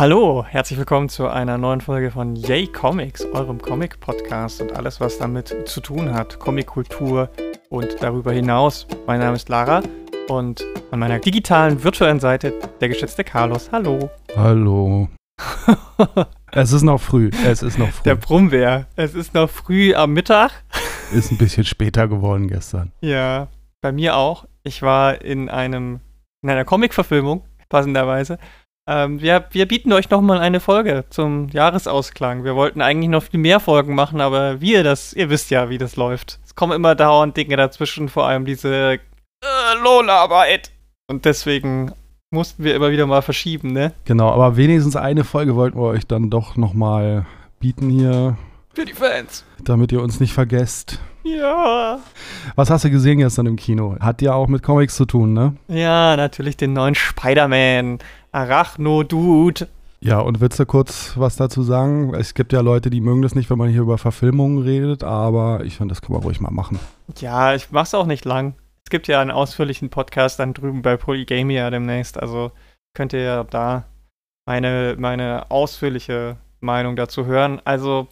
Hallo, herzlich willkommen zu einer neuen Folge von Yay Comics, eurem Comic-Podcast und alles, was damit zu tun hat. Comic-Kultur und darüber hinaus. Mein Name ist Lara und an meiner digitalen, virtuellen Seite der geschätzte Carlos. Hallo. Hallo. es ist noch früh. Es ist noch früh. Der Brummbär. Es ist noch früh am Mittag. Ist ein bisschen später geworden gestern. Ja, bei mir auch. Ich war in einem in einer Comic-Verfilmung, passenderweise. Ähm, wir, wir bieten euch nochmal eine Folge zum Jahresausklang. Wir wollten eigentlich noch viel mehr Folgen machen, aber wir das, ihr wisst ja, wie das läuft. Es kommen immer dauernd Dinge dazwischen, vor allem diese äh, Lohnarbeit. Und deswegen mussten wir immer wieder mal verschieben, ne? Genau, aber wenigstens eine Folge wollten wir euch dann doch nochmal bieten hier. Für die Fans. Damit ihr uns nicht vergesst. Ja. Was hast du gesehen gestern im Kino? Hat ja auch mit Comics zu tun, ne? Ja, natürlich den neuen Spider-Man. Arachno-Dude. Ja, und willst du kurz was dazu sagen? Es gibt ja Leute, die mögen das nicht, wenn man hier über Verfilmungen redet, aber ich finde, das kann man ruhig mal machen. Ja, ich mach's auch nicht lang. Es gibt ja einen ausführlichen Podcast dann drüben bei Polygamia demnächst, also könnt ihr ja da meine, meine ausführliche Meinung dazu hören. Also,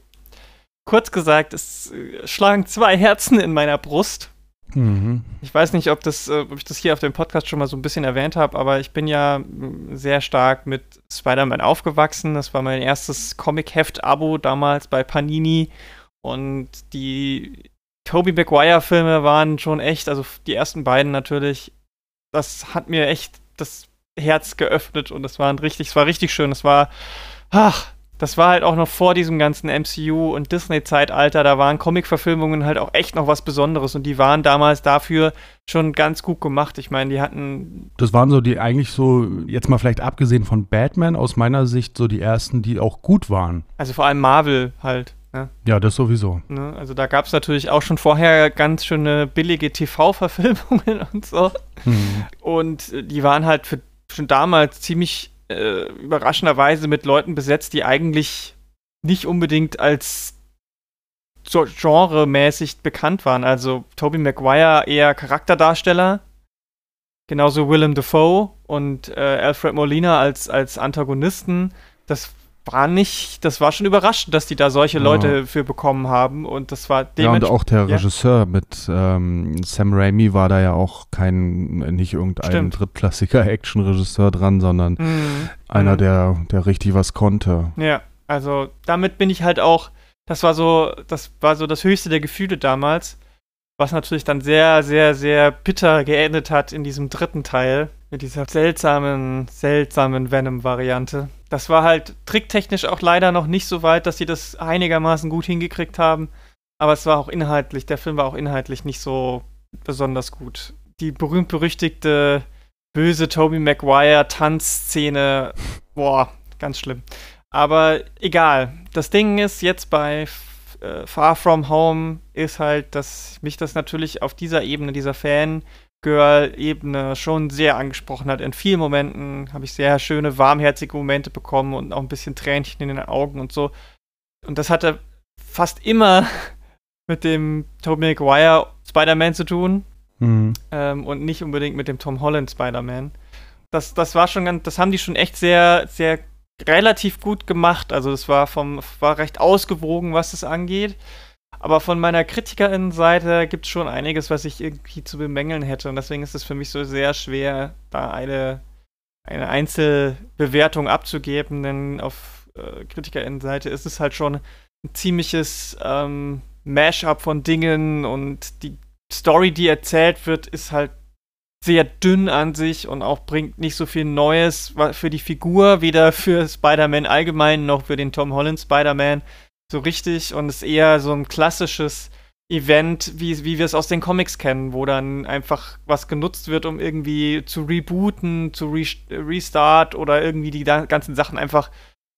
kurz gesagt, es schlagen zwei Herzen in meiner Brust. Mhm. Ich weiß nicht, ob, das, äh, ob ich das hier auf dem Podcast schon mal so ein bisschen erwähnt habe, aber ich bin ja sehr stark mit Spider-Man aufgewachsen. Das war mein erstes Comic-Heft-Abo damals bei Panini. Und die Tobey Maguire-Filme waren schon echt, also die ersten beiden natürlich, das hat mir echt das Herz geöffnet und es war richtig, es war richtig schön. Es war, ach, das war halt auch noch vor diesem ganzen MCU und Disney-Zeitalter. Da waren Comic-Verfilmungen halt auch echt noch was Besonderes und die waren damals dafür schon ganz gut gemacht. Ich meine, die hatten. Das waren so die eigentlich so, jetzt mal vielleicht abgesehen von Batman, aus meiner Sicht so die ersten, die auch gut waren. Also vor allem Marvel halt. Ne? Ja, das sowieso. Ne? Also da gab es natürlich auch schon vorher ganz schöne billige TV-Verfilmungen und so. Mhm. Und die waren halt für, schon damals ziemlich äh, überraschenderweise mit Leuten besetzt, die eigentlich nicht unbedingt als genremäßig bekannt waren. Also Tobey Maguire eher Charakterdarsteller, genauso Willem Dafoe und äh, Alfred Molina als, als Antagonisten. Das war nicht, das war schon überraschend, dass die da solche Ja. Leute für bekommen haben und das war Ja, und auch der ja. Regisseur mit ähm, Sam Raimi war da ja auch kein, nicht irgendein Stimmt. drittklassiger Action-Regisseur dran, sondern Mhm. einer, Mhm. der, der richtig was konnte. Ja, also damit bin ich halt auch, das war so, das war so das höchste der Gefühle damals, was natürlich dann sehr, sehr, sehr bitter geendet hat in diesem dritten Teil mit dieser seltsamen, seltsamen Venom-Variante. Das war halt tricktechnisch auch leider noch nicht so weit, dass sie das einigermaßen gut hingekriegt haben, aber es war auch inhaltlich, der Film war auch inhaltlich nicht so besonders gut. Die berühmt-berüchtigte böse Tobey Maguire Tanzszene, boah, ganz schlimm. Aber egal. Das Ding ist jetzt bei äh, Far From Home ist halt, dass mich das natürlich auf dieser Ebene, dieser Fan-Girl-Ebene schon sehr angesprochen hat. In vielen Momenten habe ich sehr schöne, warmherzige Momente bekommen und auch ein bisschen Tränchen in den Augen und so. Und das hatte fast immer mit dem Tobey Maguire Spider-Man zu tun Mhm. ähm, und nicht unbedingt mit dem Tom Holland Spider-Man. Das, das war schon ganz, das haben die schon echt sehr, sehr relativ gut gemacht. Also das war vom, war recht ausgewogen, was es angeht. Aber von meiner Kritikerinnenseite gibt es schon einiges, was ich irgendwie zu bemängeln hätte. Und deswegen ist es für mich so sehr schwer, da eine, eine Einzelbewertung abzugeben, denn auf äh, Kritikerinnenseite ist es halt schon ein ziemliches ähm, Mash-up von Dingen und die Story, die erzählt wird, ist halt sehr dünn an sich und auch bringt nicht so viel Neues für die Figur, weder für Spider-Man allgemein noch für den Tom Holland Spider-Man so richtig und ist eher so ein klassisches Event, wie, wie wir es aus den Comics kennen, wo dann einfach was genutzt wird, um irgendwie zu rebooten, zu re restart oder irgendwie die ganzen Sachen einfach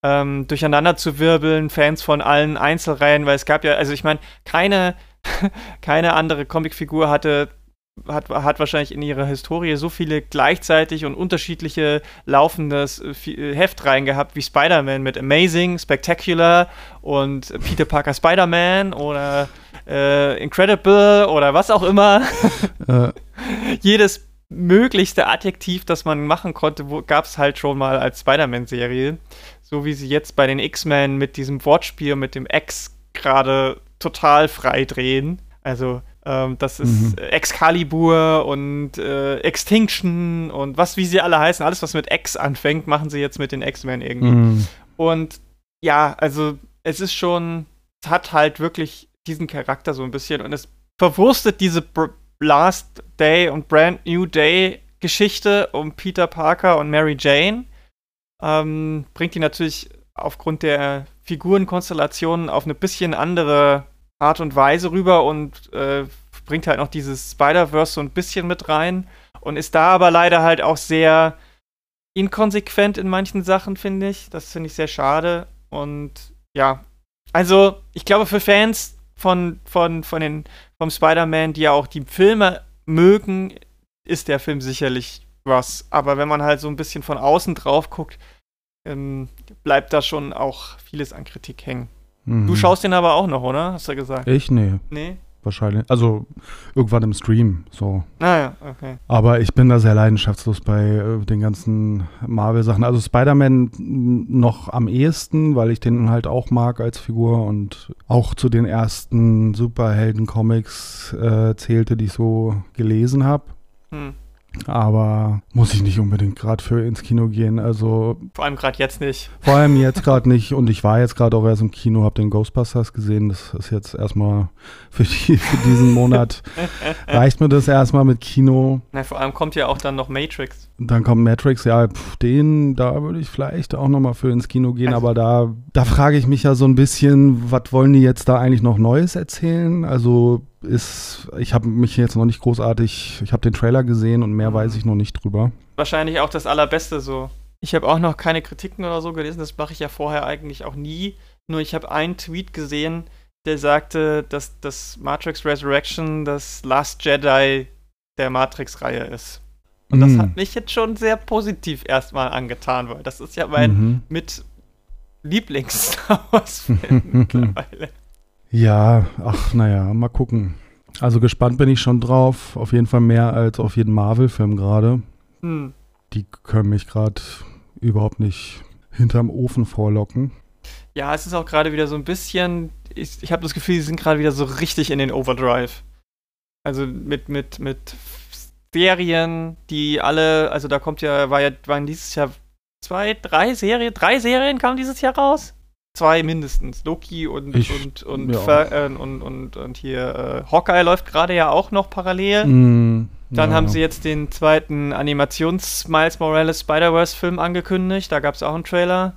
ähm, durcheinander zu wirbeln, Fans von allen Einzelreihen, weil es gab ja, also ich meine, keine, keine andere Comicfigur hatte hat, hat wahrscheinlich in ihrer Historie so viele gleichzeitig und unterschiedliche laufendes äh, äh, Heftreihen gehabt wie Spider-Man mit Amazing, Spectacular und Peter Parker Spider-Man oder äh, Incredible oder was auch immer. Äh, Jedes möglichste Adjektiv, das man machen konnte, gab es halt schon mal als Spider-Man-Serie. So wie sie jetzt bei den X-Men mit diesem Wortspiel mit dem X gerade total frei drehen. Also ähm, das ist mhm. Excalibur und äh, Extinction und was, wie sie alle heißen. Alles, was mit X anfängt, machen sie jetzt mit den X-Men irgendwie. Mhm. Und ja, also es ist schon, es hat halt wirklich diesen Charakter so ein bisschen und es verwurstet diese Last Day und Brand New Day Geschichte um Peter Parker und Mary Jane. Ähm, bringt die natürlich aufgrund der Figurenkonstellationen auf eine bisschen andere Art und Weise rüber und äh, bringt halt noch dieses Spider-Verse so ein bisschen mit rein und ist da aber leider halt auch sehr inkonsequent in manchen Sachen, finde ich. Das finde ich sehr schade. Und ja, also ich glaube für Fans von, von, von den, vom Spider-Man, die ja auch die Filme mögen, ist der Film sicherlich was. Aber wenn man halt so ein bisschen von außen drauf guckt, ähm, bleibt da schon auch vieles an Kritik hängen. Mhm. Du schaust den aber auch noch, oder? Hast du gesagt? Ich? Nee. Nee? Wahrscheinlich. Also irgendwann im Stream, so. Ah ja, okay. Aber ich bin da sehr leidenschaftslos bei äh, den ganzen Marvel-Sachen. Also Spider-Man noch am ehesten, weil ich den halt auch mag als Figur und auch zu den ersten Superhelden-Comics äh, zählte, die ich so gelesen habe. Hm. Aber muss ich nicht unbedingt gerade für ins Kino gehen. Also vor allem gerade jetzt nicht. Vor allem jetzt gerade nicht. Und ich war jetzt gerade auch erst im Kino, habe den Ghostbusters gesehen. Das ist jetzt erstmal für, die, für diesen Monat reicht mir das erstmal mit Kino. Na, vor allem kommt ja auch dann noch Matrix. Dann kommt Matrix, ja, pf, den, da würde ich vielleicht auch nochmal für ins Kino gehen, also, aber da, da frage ich mich ja so ein bisschen, was wollen die jetzt da eigentlich noch Neues erzählen? Also ist, ich habe mich jetzt noch nicht großartig, ich habe den Trailer gesehen und mehr mhm. weiß ich noch nicht drüber. Wahrscheinlich auch das Allerbeste so. Ich habe auch noch keine Kritiken oder so gelesen, das mache ich ja vorher eigentlich auch nie. Nur ich habe einen Tweet gesehen, der sagte, dass das Matrix Resurrection das Last Jedi der Matrix-Reihe ist. Und das mm. hat mich jetzt schon sehr positiv erstmal angetan, weil das ist ja mein mhm. mit Lieblings-Star Wars-Film mittlerweile. Ja, ach, naja, mal gucken. Also gespannt bin ich schon drauf. Auf jeden Fall mehr als auf jeden Marvel-Film gerade. Hm. Die können mich gerade überhaupt nicht hinterm Ofen vorlocken. Ja, es ist auch gerade wieder so ein bisschen. Ich, ich habe das Gefühl, sie sind gerade wieder so richtig in den Overdrive. Also mit, mit, mit Serien, die alle, also da kommt ja, war ja, waren dieses Jahr zwei, drei Serien, drei Serien kamen dieses Jahr raus? Zwei mindestens. Loki und, ich, und, und, ja. äh, und, und, und, hier äh, Hawkeye läuft gerade ja auch noch parallel. Mm, Dann ja. haben sie jetzt den zweiten Animations-Miles Morales Spider-Verse-Film angekündigt. Da gab es auch einen Trailer.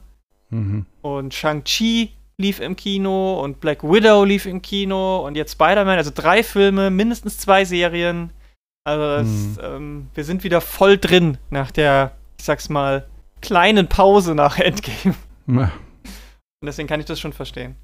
Mhm. Und Shang-Chi lief im Kino und Black Widow lief im Kino und jetzt Spider-Man. Also drei Filme, mindestens zwei Serien. Also das, mhm. ähm, wir sind wieder voll drin nach der, ich sag's mal, kleinen Pause nach Endgame. Ja. Und deswegen kann ich das schon verstehen.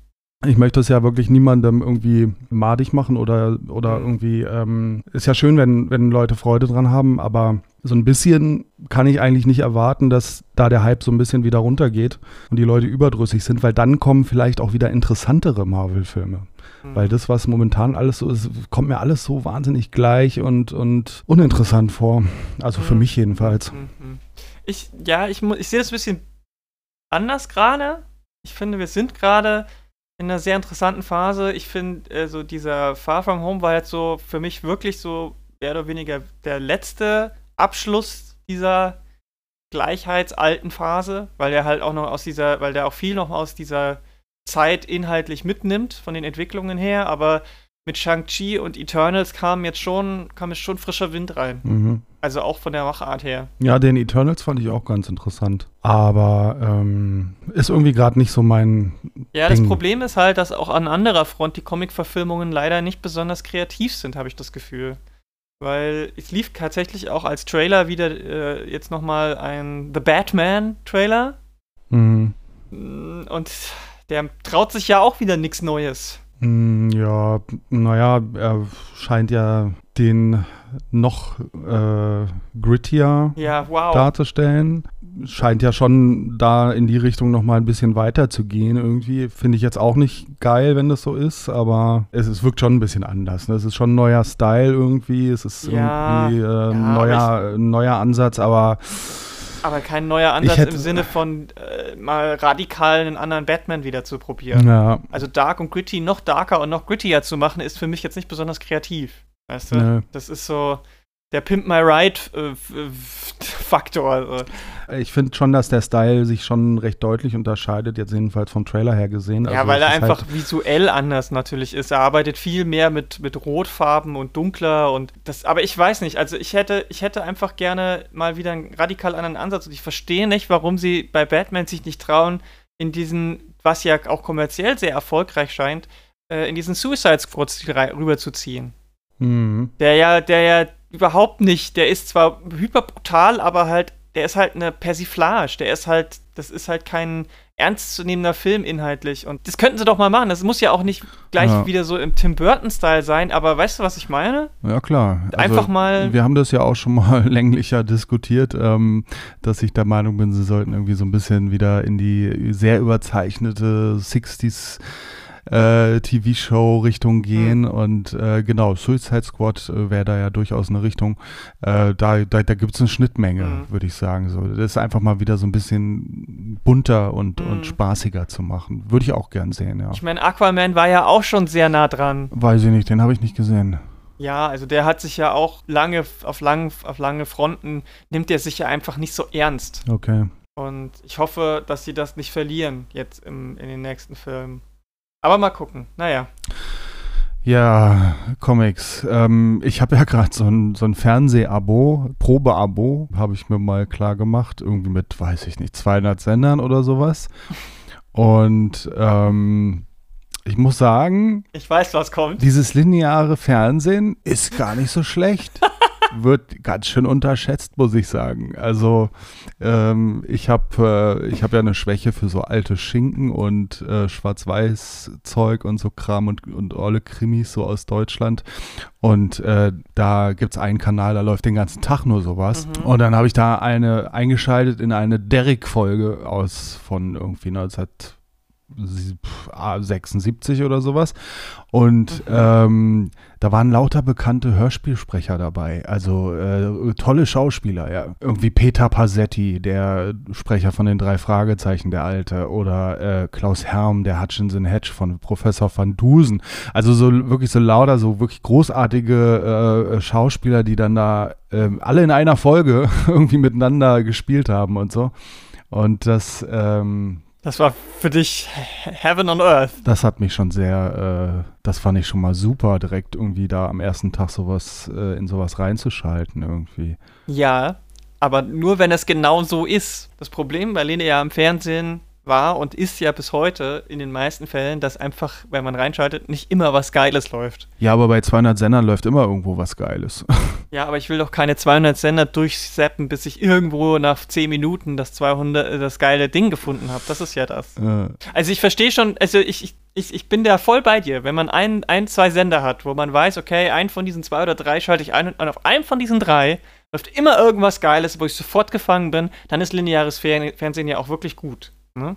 Ich möchte es ja wirklich niemandem irgendwie madig machen oder, oder mhm. irgendwie, ähm, ist ja schön, wenn, wenn Leute Freude dran haben, aber so ein bisschen kann ich eigentlich nicht erwarten, dass da der Hype so ein bisschen wieder runtergeht und die Leute überdrüssig sind, weil dann kommen vielleicht auch wieder interessantere Marvel-Filme. Mhm. Weil das, was momentan alles so ist, kommt mir alles so wahnsinnig gleich und, und uninteressant vor. Also mhm. für mich jedenfalls. Mhm. Ich, ja, ich, ich sehe das ein bisschen anders gerade ich finde, wir sind gerade in einer sehr interessanten Phase. Ich finde, äh, so dieser Far From Home war jetzt so für mich wirklich so mehr oder weniger der letzte Abschluss dieser gleichheitsalten Phase, weil der halt auch noch aus dieser, weil der auch viel noch aus dieser Zeit inhaltlich mitnimmt von den Entwicklungen her, aber mit Shang-Chi und Eternals kam jetzt schon, kam jetzt schon frischer Wind rein. Mhm. Also auch von der Machart her. Ja, den Eternals fand ich auch ganz interessant. Aber ähm, ist irgendwie gerade nicht so mein. Ja, Ding. das Problem ist halt, dass auch an anderer Front die Comic-Verfilmungen leider nicht besonders kreativ sind, habe ich das Gefühl. Weil es lief tatsächlich auch als Trailer wieder äh, jetzt nochmal ein The Batman-Trailer. Mhm. Und der traut sich ja auch wieder nichts Neues. Mm, ja, naja, er scheint ja den noch äh, grittier ja, wow. darzustellen. scheint ja schon da in die Richtung nochmal ein bisschen weiter zu gehen. Irgendwie finde ich jetzt auch nicht geil, wenn das so ist, aber es, es wirkt schon ein bisschen anders. Ne? Es ist schon ein neuer Style irgendwie, es ist ja, irgendwie äh, ein ja, neuer, neuer Ansatz, aber aber kein neuer Ansatz hätte, im Sinne von äh, mal radikal einen anderen Batman wieder zu probieren. Ja. Also dark und gritty noch darker und noch grittier zu machen, ist für mich jetzt nicht besonders kreativ. Weißt du? Ja. Das ist so, der Pimp My Ride äh, Faktor. Also. Ich finde schon, dass der Style sich schon recht deutlich unterscheidet, jetzt jedenfalls vom Trailer her gesehen. Ja, also weil er einfach halt visuell anders natürlich ist. Er arbeitet viel mehr mit, mit Rotfarben und dunkler und das, aber ich weiß nicht, also ich hätte, ich hätte einfach gerne mal wieder einen radikal anderen Ansatz und ich verstehe nicht, warum sie bei Batman sich nicht trauen, in diesen, was ja auch kommerziell sehr erfolgreich scheint, äh, in diesen Suicide Squad rüberzuziehen. Mhm. Der ja, der ja überhaupt nicht. Der ist zwar hyper brutal, aber halt, der ist halt eine Persiflage. Der ist halt, das ist halt kein ernstzunehmender Film inhaltlich. Und das könnten sie doch mal machen. Das muss ja auch nicht gleich ja. wieder so im Tim Burton-Style sein, aber weißt du, was ich meine? Ja, klar. Also, Einfach mal. Wir haben das ja auch schon mal länglicher diskutiert, ähm, dass ich der Meinung bin, sie sollten irgendwie so ein bisschen wieder in die sehr überzeichnete 60s äh, TV-Show-Richtung gehen. Mhm. Und äh, genau, Suicide Squad äh, wäre da ja durchaus eine Richtung. Äh, da da, da gibt es eine Schnittmenge, mhm. würde ich sagen. So. Das ist einfach mal wieder so ein bisschen bunter und, mhm. und spaßiger zu machen. Würde ich auch gern sehen, ja. Ich meine, Aquaman war ja auch schon sehr nah dran. Weiß ich nicht, den habe ich nicht gesehen. Ja, also der hat sich ja auch lange auf, lang, auf lange Fronten, nimmt er sich ja einfach nicht so ernst. Okay. Und ich hoffe, dass sie das nicht verlieren jetzt im, in den nächsten Filmen. Aber mal gucken. Naja. Ja, Comics. Ähm, ich habe ja gerade so ein, so ein Fernseh-Abo, Probe-Abo, habe ich mir mal klar gemacht. Irgendwie mit, weiß ich nicht, 200 Sendern oder sowas. Und ähm, ich muss sagen, ich weiß, was kommt. Dieses lineare Fernsehen ist gar nicht so schlecht. wird ganz schön unterschätzt, muss ich sagen. Also ähm, ich habe äh, hab ja eine Schwäche für so alte Schinken und äh, Schwarz-Weiß-Zeug und so Kram und, und olle Krimis so aus Deutschland. Und äh, da gibt es einen Kanal, da läuft den ganzen Tag nur sowas. Mhm. Und dann habe ich da eine eingeschaltet in eine Derrick-Folge aus von irgendwie 19 76 oder sowas. Und mhm. ähm, da waren lauter bekannte Hörspielsprecher dabei. Also äh, tolle Schauspieler, ja. Irgendwie Peter Passetti, der Sprecher von den drei Fragezeichen, der Alte. Oder äh, Klaus Herm, der Hutchinson Hedge von Professor van Dusen. Also so wirklich so lauter, so wirklich großartige äh, Schauspieler, die dann da ähm, alle in einer Folge irgendwie miteinander gespielt haben und so. Und das, ähm, das war für dich Heaven on Earth. Das hat mich schon sehr, äh, das fand ich schon mal super, direkt irgendwie da am ersten Tag sowas, äh, in sowas reinzuschalten irgendwie. Ja, aber nur wenn es genau so ist. Das Problem bei Linear im Fernsehen war und ist ja bis heute in den meisten Fällen, dass einfach, wenn man reinschaltet, nicht immer was Geiles läuft. Ja, aber bei 200 Sendern läuft immer irgendwo was Geiles. Ja, aber ich will doch keine 200 Sender durchseppen, bis ich irgendwo nach 10 Minuten das 200, äh, das geile Ding gefunden habe. Das ist ja das. Äh. Also ich verstehe schon, also ich, ich, ich bin da voll bei dir. Wenn man ein, ein, zwei Sender hat, wo man weiß, okay, einen von diesen zwei oder drei schalte ich ein und auf einem von diesen drei läuft immer irgendwas Geiles, wo ich sofort gefangen bin, dann ist lineares Fernsehen ja auch wirklich gut. Ne?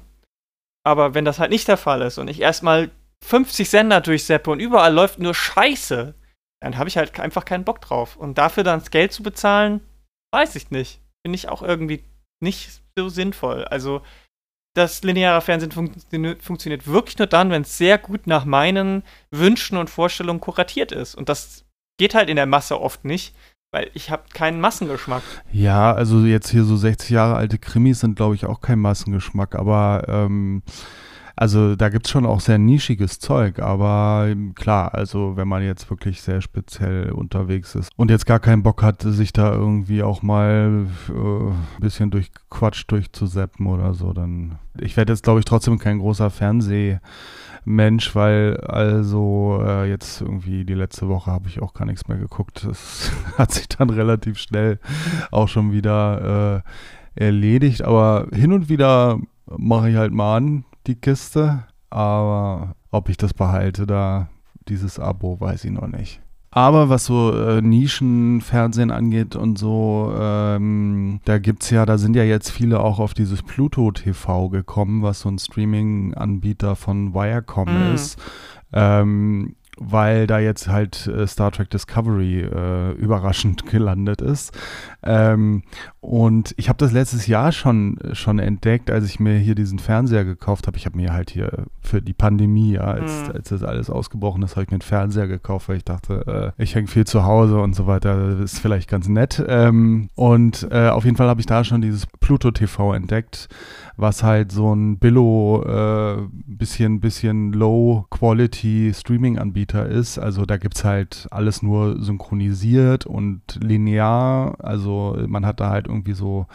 Aber wenn das halt nicht der Fall ist und ich erstmal 50 Sender durchseppe und überall läuft nur Scheiße, dann habe ich halt einfach keinen Bock drauf. Und dafür dann das Geld zu bezahlen, weiß ich nicht. Finde ich auch irgendwie nicht so sinnvoll. Also, das lineare Fernsehen fun funktioniert wirklich nur dann, wenn es sehr gut nach meinen Wünschen und Vorstellungen kuratiert ist. Und das geht halt in der Masse oft nicht, weil ich habe keinen Massengeschmack. Ja, also jetzt hier so 60 Jahre alte Krimis sind, glaube ich, auch kein Massengeschmack, aber ähm, also da gibt es schon auch sehr nischiges Zeug, aber klar, also wenn man jetzt wirklich sehr speziell unterwegs ist und jetzt gar keinen Bock hat, sich da irgendwie auch mal äh, ein bisschen durch Quatsch durchzuseppen oder so, dann. Ich werde jetzt, glaube ich, trotzdem kein großer Fernseh. Mensch, weil also äh, jetzt irgendwie die letzte Woche habe ich auch gar nichts mehr geguckt. Das hat sich dann relativ schnell auch schon wieder äh, erledigt. Aber hin und wieder mache ich halt mal an die Kiste. Aber ob ich das behalte, da dieses Abo, weiß ich noch nicht. Aber was so äh, Nischenfernsehen angeht und so, ähm, da gibt's ja, da sind ja jetzt viele auch auf dieses Pluto TV gekommen, was so ein Streaming-Anbieter von Viacom Mm. ist. Ähm, weil da jetzt halt äh, Star Trek Discovery äh, überraschend gelandet ist. Ähm, und ich habe das letztes Jahr schon, schon entdeckt, als ich mir hier diesen Fernseher gekauft habe. Ich habe mir halt hier für die Pandemie, ja, als, Mhm. als das alles ausgebrochen ist, habe ich mir einen Fernseher gekauft, weil ich dachte, äh, ich hänge viel zu Hause und so weiter. Das ist vielleicht ganz nett. Ähm, und äh, auf jeden Fall habe ich da schon dieses Pluto TV entdeckt, was halt so ein Billo, äh, bisschen, bisschen Low-Quality Streaming-Anbieter ist. Also da gibt es halt alles nur synchronisiert und linear. Also man hat da halt irgendwie so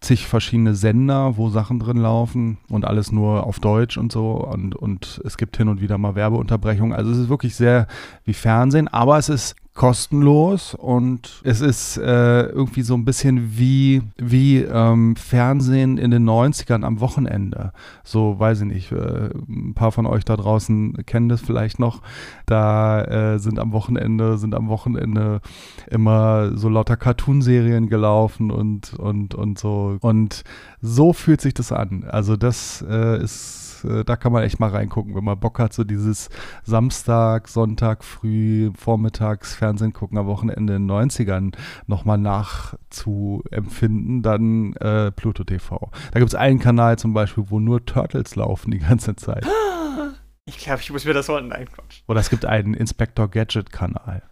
zig verschiedene Sender, wo Sachen drin laufen und alles nur auf Deutsch und so und, und es gibt hin und wieder mal Werbeunterbrechungen. Also es ist wirklich sehr wie Fernsehen, aber es ist kostenlos und es ist äh, irgendwie so ein bisschen wie, wie ähm, Fernsehen in den 90ern am Wochenende. So, weiß ich nicht, äh, ein paar von euch da draußen kennen das vielleicht noch. Da äh, sind am Wochenende, sind am Wochenende immer so lauter Cartoonserien gelaufen und, und, und so. Und so fühlt sich das an. Also das äh, äh, da kann man echt mal reingucken, wenn man Bock hat, so dieses Samstag, Sonntag, früh, vormittags Fernsehen gucken am Wochenende in den 90ern nochmal nachzuempfinden, dann äh, Pluto TV. Da gibt es einen Kanal zum Beispiel, wo nur Turtles laufen die ganze Zeit. Ich glaube, ich muss mir das heute Nein, Quatsch. Oder es gibt einen Inspector Gadget Kanal.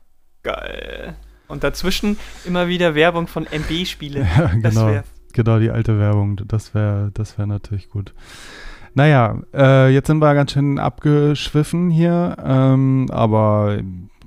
Geil. Und dazwischen immer wieder Werbung von MB-Spiele. Ja, genau. Genau, die alte Werbung. Das wäre das wär natürlich gut. Naja, äh, jetzt sind wir ganz schön abgeschwiffen hier, ähm, aber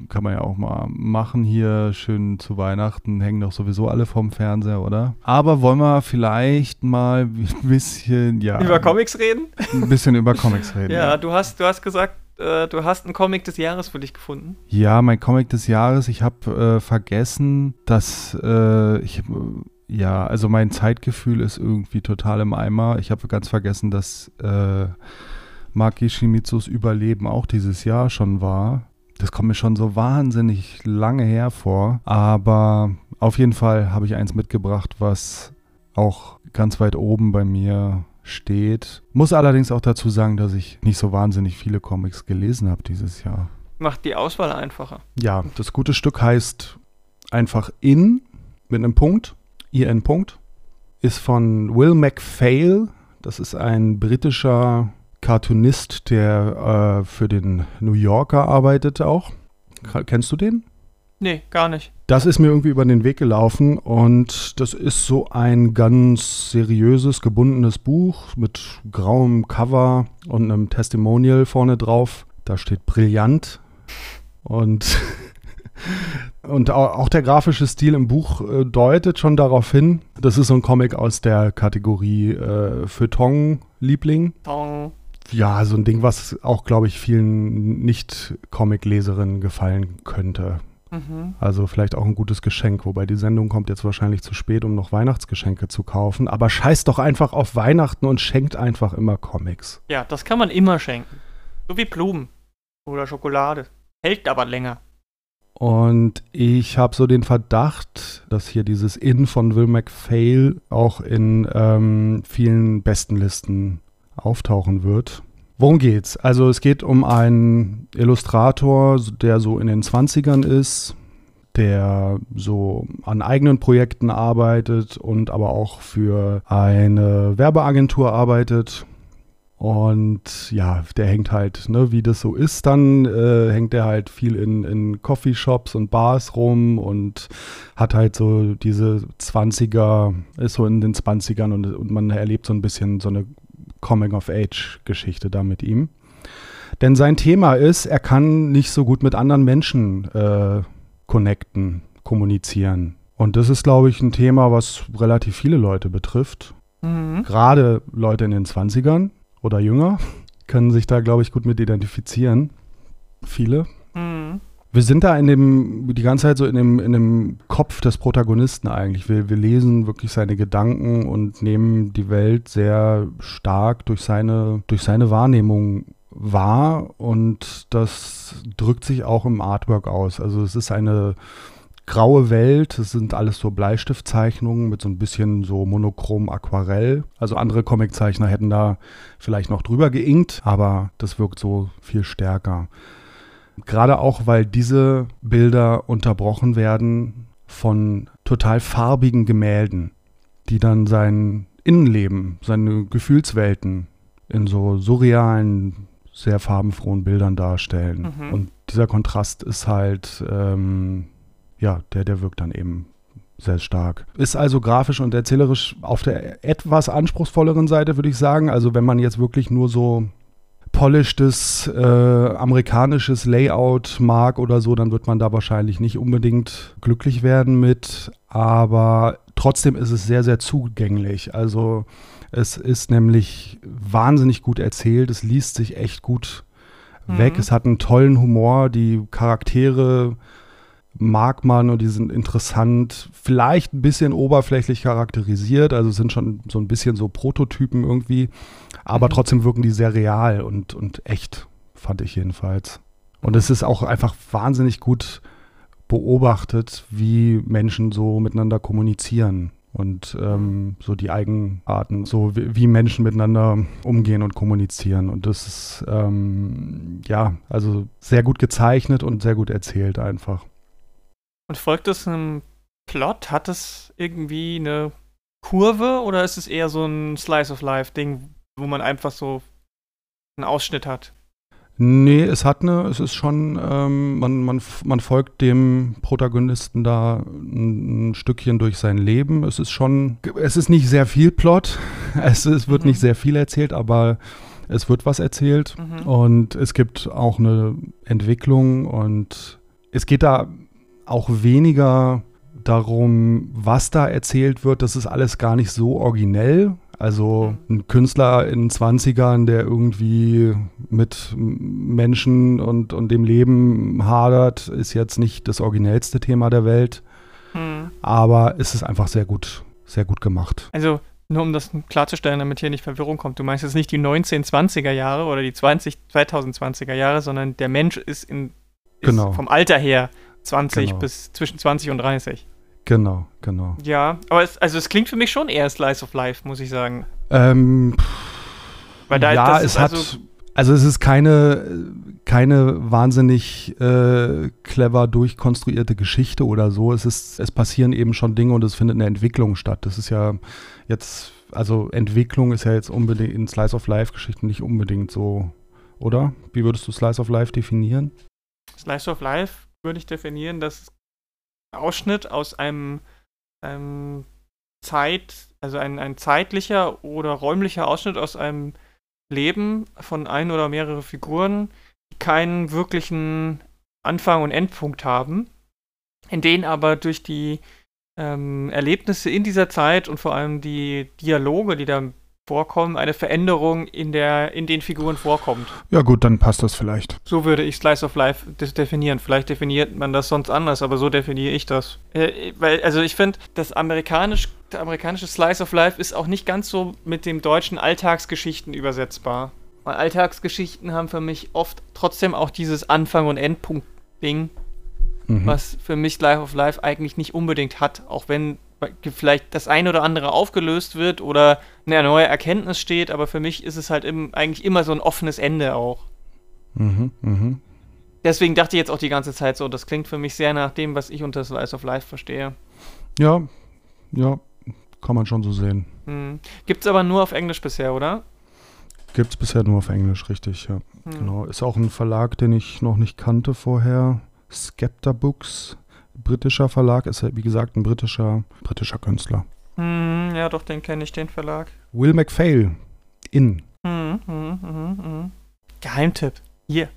kann man ja auch mal machen hier. Schön zu Weihnachten hängen doch sowieso alle vorm Fernseher, oder? Aber wollen wir vielleicht mal ein bisschen, ja, über Comics reden? ein bisschen über Comics reden. Ja, du hast, du hast gesagt, äh, du hast einen Comic des Jahres für dich gefunden. Ja, mein Comic des Jahres. Ich habe äh, vergessen, dass äh, ich. Ja, also mein Zeitgefühl ist irgendwie total im Eimer. Ich habe ganz vergessen, dass äh, Maki Shimizus Überleben auch dieses Jahr schon war. Das kommt mir schon so wahnsinnig lange her vor. Aber auf jeden Fall habe ich eins mitgebracht, was auch ganz weit oben bei mir steht. Muss allerdings auch dazu sagen, dass ich nicht so wahnsinnig viele Comics gelesen habe dieses Jahr. Macht die Auswahl einfacher. Ja, das gute Stück heißt einfach In mit einem Punkt, IN Punkt, ist von Will MacPhail. Das ist ein britischer Cartoonist, der äh, für den New Yorker arbeitet auch. Kennst du den? Nee, gar nicht. Das ist mir irgendwie über den Weg gelaufen und das ist so ein ganz seriöses, gebundenes Buch mit grauem Cover und einem Testimonial vorne drauf. Da steht brillant und, und au- auch der grafische Stil im Buch äh, deutet schon darauf hin. Das ist so ein Comic aus der Kategorie äh, Feuilleton-Liebling. Tong. Ja, so ein Ding, was auch, glaube ich, vielen Nicht-Comic-Leserinnen gefallen könnte. Mhm. Also vielleicht auch ein gutes Geschenk, wobei die Sendung kommt jetzt wahrscheinlich zu spät, um noch Weihnachtsgeschenke zu kaufen. Aber scheißt doch einfach auf Weihnachten und schenkt einfach immer Comics. Ja, das kann man immer schenken. So wie Blumen. Oder Schokolade. Hält aber länger. Und ich habe so den Verdacht, dass hier dieses In von Will MacPhail auch in ähm, vielen Bestenlisten auftauchen wird. Worum geht's? Also es geht um einen Illustrator, der so in den 20ern ist, der so an eigenen Projekten arbeitet und aber auch für eine Werbeagentur arbeitet. Und ja, der hängt halt, ne, wie das so ist, dann äh, hängt er halt viel in, in Coffeeshops und Bars rum und hat halt so diese 20er, ist so in den 20ern und, und man erlebt so ein bisschen so eine Coming-of-Age-Geschichte da mit ihm. Denn sein Thema ist, er kann nicht so gut mit anderen Menschen äh, connecten, kommunizieren. Und das ist, glaube ich, ein Thema, was relativ viele Leute betrifft. Mhm. Gerade Leute in den 20ern oder jünger können sich da, glaube ich, gut mit identifizieren. Viele. Mhm. Wir sind da in dem, die ganze Zeit so in dem, in dem Kopf des Protagonisten eigentlich. Wir, wir lesen wirklich seine Gedanken und nehmen die Welt sehr stark durch seine, durch seine Wahrnehmung wahr und das drückt sich auch im Artwork aus. Also es ist eine graue Welt, es sind alles so Bleistiftzeichnungen mit so ein bisschen so monochrom Aquarell. Also andere Comiczeichner hätten da vielleicht noch drüber geinkt, aber das wirkt so viel stärker. Gerade auch, weil diese Bilder unterbrochen werden von total farbigen Gemälden, die dann sein Innenleben, seine Gefühlswelten in so surrealen, sehr farbenfrohen Bildern darstellen. Mhm. Und dieser Kontrast ist halt, ähm, ja, der, der wirkt dann eben sehr stark. Ist also grafisch und erzählerisch auf der etwas anspruchsvolleren Seite, würde ich sagen. Also wenn man jetzt wirklich nur so polishtes äh, amerikanisches Layout mag oder so, dann wird man da wahrscheinlich nicht unbedingt glücklich werden mit. Aber trotzdem ist es sehr, sehr zugänglich. Also es ist nämlich wahnsinnig gut erzählt. Es liest sich echt gut mhm. weg. Es hat einen tollen Humor. Die Charaktere mag man und die sind interessant, vielleicht ein bisschen oberflächlich charakterisiert, also sind schon so ein bisschen so Prototypen irgendwie, aber mhm. trotzdem wirken die sehr real und, und echt, fand ich jedenfalls. Und es ist auch einfach wahnsinnig gut beobachtet, wie Menschen so miteinander kommunizieren und ähm, so die Eigenarten, so wie, wie, Menschen miteinander umgehen und kommunizieren. Und das ist ähm, ja, also sehr gut gezeichnet und sehr gut erzählt einfach. Und folgt es einem Plot? Hat es irgendwie eine Kurve oder ist es eher so ein Slice of Life-Ding, wo man einfach so einen Ausschnitt hat? Nee, es hat eine, es ist schon, ähm, man, man, man folgt dem Protagonisten da ein, ein, Stückchen durch sein Leben. Es ist schon, es ist nicht sehr viel Plot, es, es wird mhm. nicht sehr viel erzählt, aber es wird was erzählt mhm. und es gibt auch eine Entwicklung und es geht da auch weniger darum, was da erzählt wird. Das ist alles gar nicht so originell. Also mhm. ein Künstler in den 20ern, der irgendwie mit Menschen und, und dem Leben hadert, ist jetzt nicht das originellste Thema der Welt. Mhm. Aber es ist einfach sehr gut, sehr gut gemacht. Also nur um das klarzustellen, damit hier nicht Verwirrung kommt, du meinst jetzt nicht die 1920er Jahre oder die 20, 2020er Jahre, sondern der Mensch ist, in, ist genau. vom Alter her 20 genau. bis zwischen 20 und 30. Genau, genau. Ja, aber es, also es klingt für mich schon eher Slice of Life, muss ich sagen. Ähm, Weil da, ja, es also hat, also es ist keine, keine wahnsinnig äh, clever durchkonstruierte Geschichte oder so. Es ist, es passieren eben schon Dinge und es findet eine Entwicklung statt. Das ist ja jetzt, also Entwicklung ist ja jetzt unbedingt in Slice of Life Geschichten nicht unbedingt so, oder? Wie würdest du Slice of Life definieren? Slice of Life würde ich definieren, dass Ausschnitt aus einem, einem Zeit, also ein, ein zeitlicher oder räumlicher Ausschnitt aus einem Leben von ein oder mehrere Figuren, die keinen wirklichen Anfang und Endpunkt haben, in denen aber durch die ähm, Erlebnisse in dieser Zeit und vor allem die Dialoge, die da vorkommen, eine Veränderung in, der, in den Figuren vorkommt. Ja gut, dann passt das vielleicht. So würde ich Slice of Life definieren. Vielleicht definiert man das sonst anders, aber so definiere ich das. Äh, weil, also ich finde, das amerikanisch, der amerikanische Slice of Life ist auch nicht ganz so mit dem deutschen Alltagsgeschichten übersetzbar. Weil Alltagsgeschichten haben für mich oft trotzdem auch dieses Anfang- und Endpunkt-Ding, mhm. was für mich Life of Life eigentlich nicht unbedingt hat, auch wenn vielleicht das eine oder andere aufgelöst wird oder eine neue Erkenntnis steht, aber für mich ist es halt im, eigentlich immer so ein offenes Ende auch. Mhm, mhm. Deswegen dachte ich jetzt auch die ganze Zeit so, das klingt für mich sehr nach dem, was ich unter Slice of Life verstehe. Ja, ja, kann man schon so sehen. Mhm. Gibt es aber nur auf Englisch bisher, oder? Gibt es bisher nur auf Englisch, richtig, ja. Mhm. Genau. Ist auch ein Verlag, den ich noch nicht kannte vorher. Skepta Books britischer Verlag, ist wie gesagt ein britischer, britischer Künstler. Hm, ja, doch, den kenne ich, den Verlag. Will MacPhail, In. Hm, hm. Geheimtipp. Hier.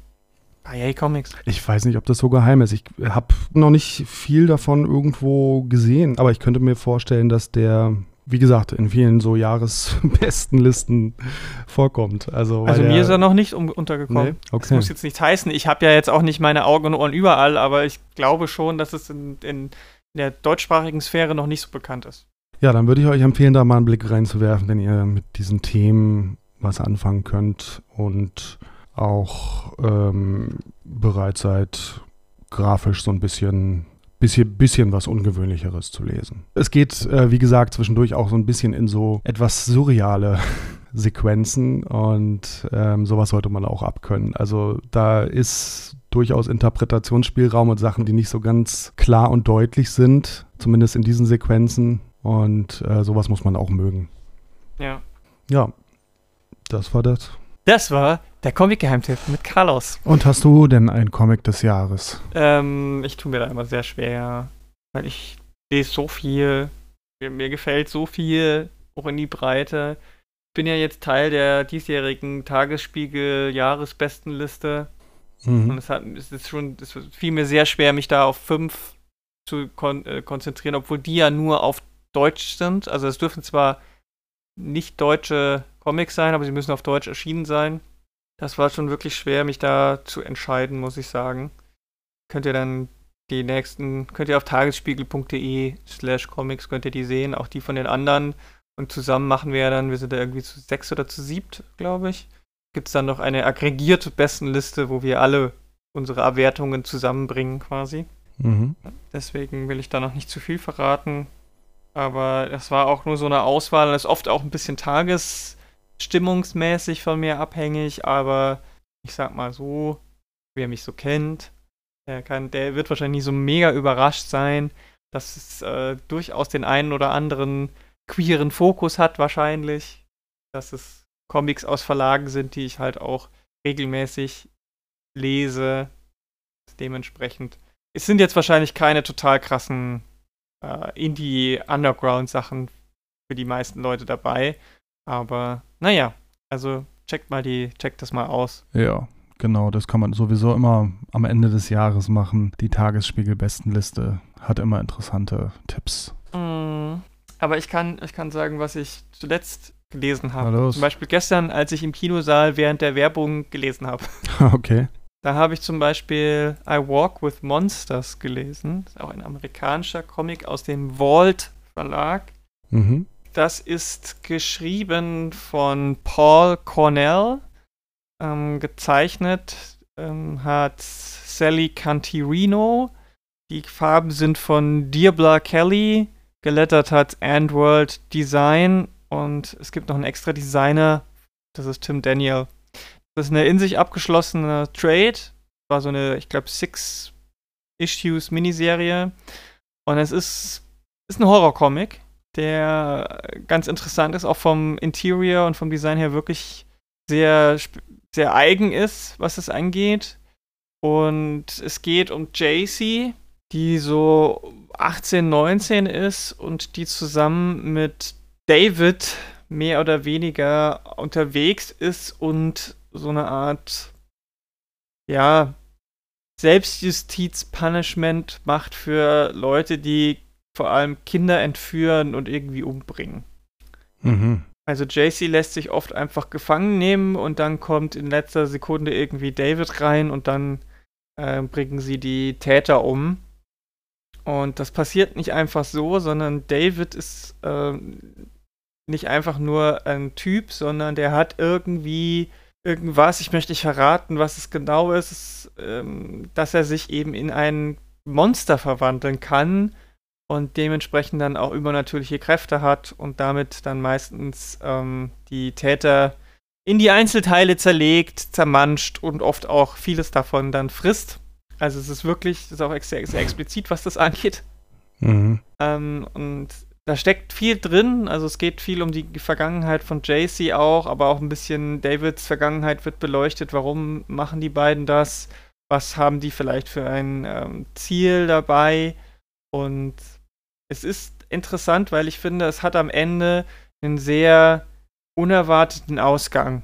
IA Comics. Ich weiß nicht, ob das so geheim ist. Ich habe noch nicht viel davon irgendwo gesehen, aber ich könnte mir vorstellen, dass der wie gesagt, in vielen so Jahresbestenlisten vorkommt. Also, also mir ist er noch nicht um, untergekommen. Nee? Okay. Das muss jetzt nichts heißen. Ich habe ja jetzt auch nicht meine Augen und Ohren überall, aber ich glaube schon, dass es in, in der deutschsprachigen Sphäre noch nicht so bekannt ist. Ja, dann würde ich euch empfehlen, da mal einen Blick reinzuwerfen, wenn ihr mit diesen Themen was anfangen könnt und auch ähm, bereit seid, grafisch so ein bisschen, bisschen, bisschen was Ungewöhnlicheres zu lesen. Es geht, äh, wie gesagt, zwischendurch auch so ein bisschen in so etwas surreale Sequenzen und ähm, sowas sollte man auch abkönnen. Also da ist durchaus Interpretationsspielraum und Sachen, die nicht so ganz klar und deutlich sind, zumindest in diesen Sequenzen. Und äh, sowas muss man auch mögen. Ja. Ja, das war das. Das war der Comic-Geheimtipp mit Carlos. Und hast du denn ein Comic des Jahres? Ähm, ich tue mir da immer sehr schwer, weil ich lese so viel, mir, mir gefällt so viel, auch in die Breite. Ich bin ja jetzt Teil der diesjährigen Tagesspiegel-Jahresbestenliste. Mhm. Und es, hat, es ist schon, es fiel mir sehr schwer, mich da auf fünf zu kon äh, konzentrieren, obwohl die ja nur auf Deutsch sind. Also es dürfen zwar nicht deutsche Comics sein, aber sie müssen auf Deutsch erschienen sein. Das war schon wirklich schwer, mich da zu entscheiden, muss ich sagen. Könnt ihr dann die nächsten, könnt ihr auf tagesspiegel.de slash comics, könnt ihr die sehen, auch die von den anderen. Und zusammen machen wir ja dann, wir sind da irgendwie zu sechs oder zu siebt, glaube ich gibt es dann noch eine aggregierte Bestenliste, wo wir alle unsere Erwertungen zusammenbringen quasi. Mhm. Deswegen will ich da noch nicht zu viel verraten. Aber es war auch nur so eine Auswahl. Das ist oft auch ein bisschen tagesstimmungsmäßig von mir abhängig. Aber ich sag mal so, wer mich so kennt, der, kann, der wird wahrscheinlich nicht so mega überrascht sein, dass es äh, durchaus den einen oder anderen queeren Fokus hat wahrscheinlich. Dass es Comics aus Verlagen sind, die ich halt auch regelmäßig lese. Dementsprechend. Es sind jetzt wahrscheinlich keine total krassen äh, Indie-Underground-Sachen für die meisten Leute dabei. Aber naja, also checkt mal die, checkt das mal aus. Ja, genau, das kann man sowieso immer am Ende des Jahres machen. Die Tagesspiegel-Bestenliste hat immer interessante Tipps. Mm, aber ich kann, ich kann sagen, was ich zuletzt gelesen habe. Zum Beispiel gestern, als ich im Kinosaal während der Werbung gelesen habe. okay. Da habe ich zum Beispiel I Walk with Monsters gelesen. Das ist auch ein amerikanischer Comic aus dem Vault Verlag. Mhm. Das ist geschrieben von Paul Cornell. Ähm, gezeichnet ähm, hat Sally Cantirino. Die Farben sind von Diabla Kelly. Gelettert hat Andworld Design und es gibt noch einen extra Designer, das ist Tim Daniel. Das ist eine in sich abgeschlossene Trade. War so eine, ich glaube, Six Issues Miniserie. Und es ist, ist ein Horrorcomic, der ganz interessant ist, auch vom Interior und vom Design her wirklich sehr, sehr eigen ist, was es angeht. Und es geht um JC, die so 18, 19 ist und die zusammen mit David mehr oder weniger unterwegs ist und so eine Art, ja, Selbstjustiz-Punishment macht für Leute, die vor allem Kinder entführen und irgendwie umbringen. Mhm. Also JC lässt sich oft einfach gefangen nehmen und dann kommt in letzter Sekunde irgendwie David rein und dann äh, bringen sie die Täter um. Und das passiert nicht einfach so, sondern David ist äh, nicht einfach nur ein Typ, sondern der hat irgendwie irgendwas, ich möchte nicht verraten, was es genau ist, ist ähm, dass er sich eben in ein Monster verwandeln kann und dementsprechend dann auch übernatürliche Kräfte hat und damit dann meistens ähm, die Täter in die Einzelteile zerlegt, zermanscht und oft auch vieles davon dann frisst. Also es ist wirklich, es ist auch sehr, sehr explizit, was das angeht. Mhm. Ähm, und da steckt viel drin. Also es geht viel um die Vergangenheit von JC auch, aber auch ein bisschen Davids Vergangenheit wird beleuchtet. Warum machen die beiden das? Was haben die vielleicht für ein ähm, Ziel dabei? Und es ist interessant, weil ich finde, es hat am Ende einen sehr unerwarteten Ausgang.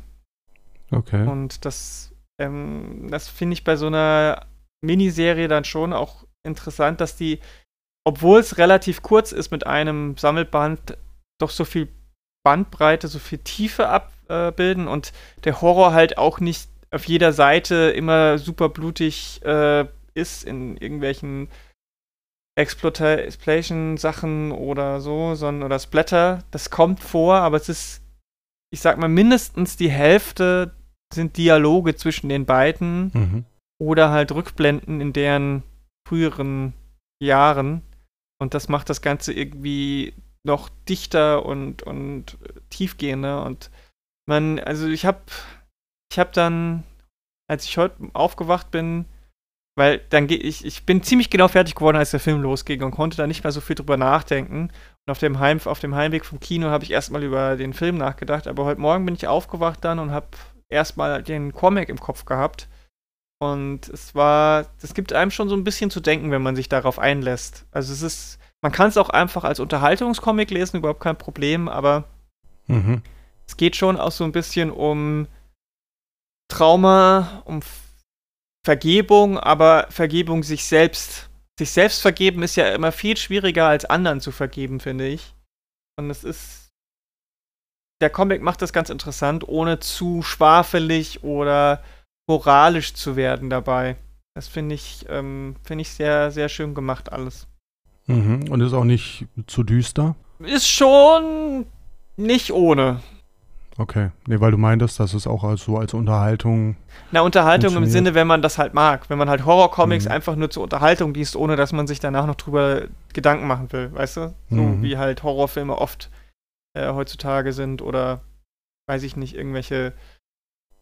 Okay. Und das, ähm, das finde ich bei so einer Miniserie dann schon auch interessant, dass die obwohl es relativ kurz ist mit einem Sammelband, doch so viel Bandbreite, so viel Tiefe abbilden und der Horror halt auch nicht auf jeder Seite immer super blutig äh, ist in irgendwelchen Exploitation-Sachen oder so, sondern oder Splatter. Das kommt vor, aber es ist, ich sag mal, mindestens die Hälfte sind Dialoge zwischen den beiden Mhm. oder halt Rückblenden in deren früheren Jahren. Und das macht das Ganze irgendwie noch dichter und, und tiefgehender. Und man, also ich habe ich habe dann, als ich heute aufgewacht bin, weil dann gehe ich, ich bin ziemlich genau fertig geworden, als der Film losging und konnte da nicht mehr so viel drüber nachdenken. Und auf dem, Heim, auf dem Heimweg vom Kino habe ich erstmal über den Film nachgedacht, aber heute Morgen bin ich aufgewacht dann und habe erstmal den Comic im Kopf gehabt. Und es war, das gibt einem schon so ein bisschen zu denken, wenn man sich darauf einlässt. Also es ist, man kann es auch einfach als Unterhaltungscomic lesen, überhaupt kein Problem, aber Mhm. es geht schon auch so ein bisschen um Trauma, um Vergebung, aber Vergebung sich selbst. Sich selbst vergeben ist ja immer viel schwieriger als anderen zu vergeben, finde ich. Und es ist. Der Comic macht das ganz interessant, ohne zu schwafelig oder moralisch zu werden dabei. Das finde ich, ähm, finde ich sehr, sehr schön gemacht alles. Mhm. Und ist auch nicht zu düster? Ist schon nicht ohne. Okay. Nee, weil du meintest, dass es auch als, so als Unterhaltung. Na, Unterhaltung im. Sinne, wenn man das halt mag. Wenn man halt Horrorcomics Mhm. einfach nur zur Unterhaltung liest, ohne dass man sich danach noch drüber Gedanken machen will, weißt du? So Mhm. wie halt Horrorfilme oft äh, heutzutage sind oder weiß ich nicht, irgendwelche.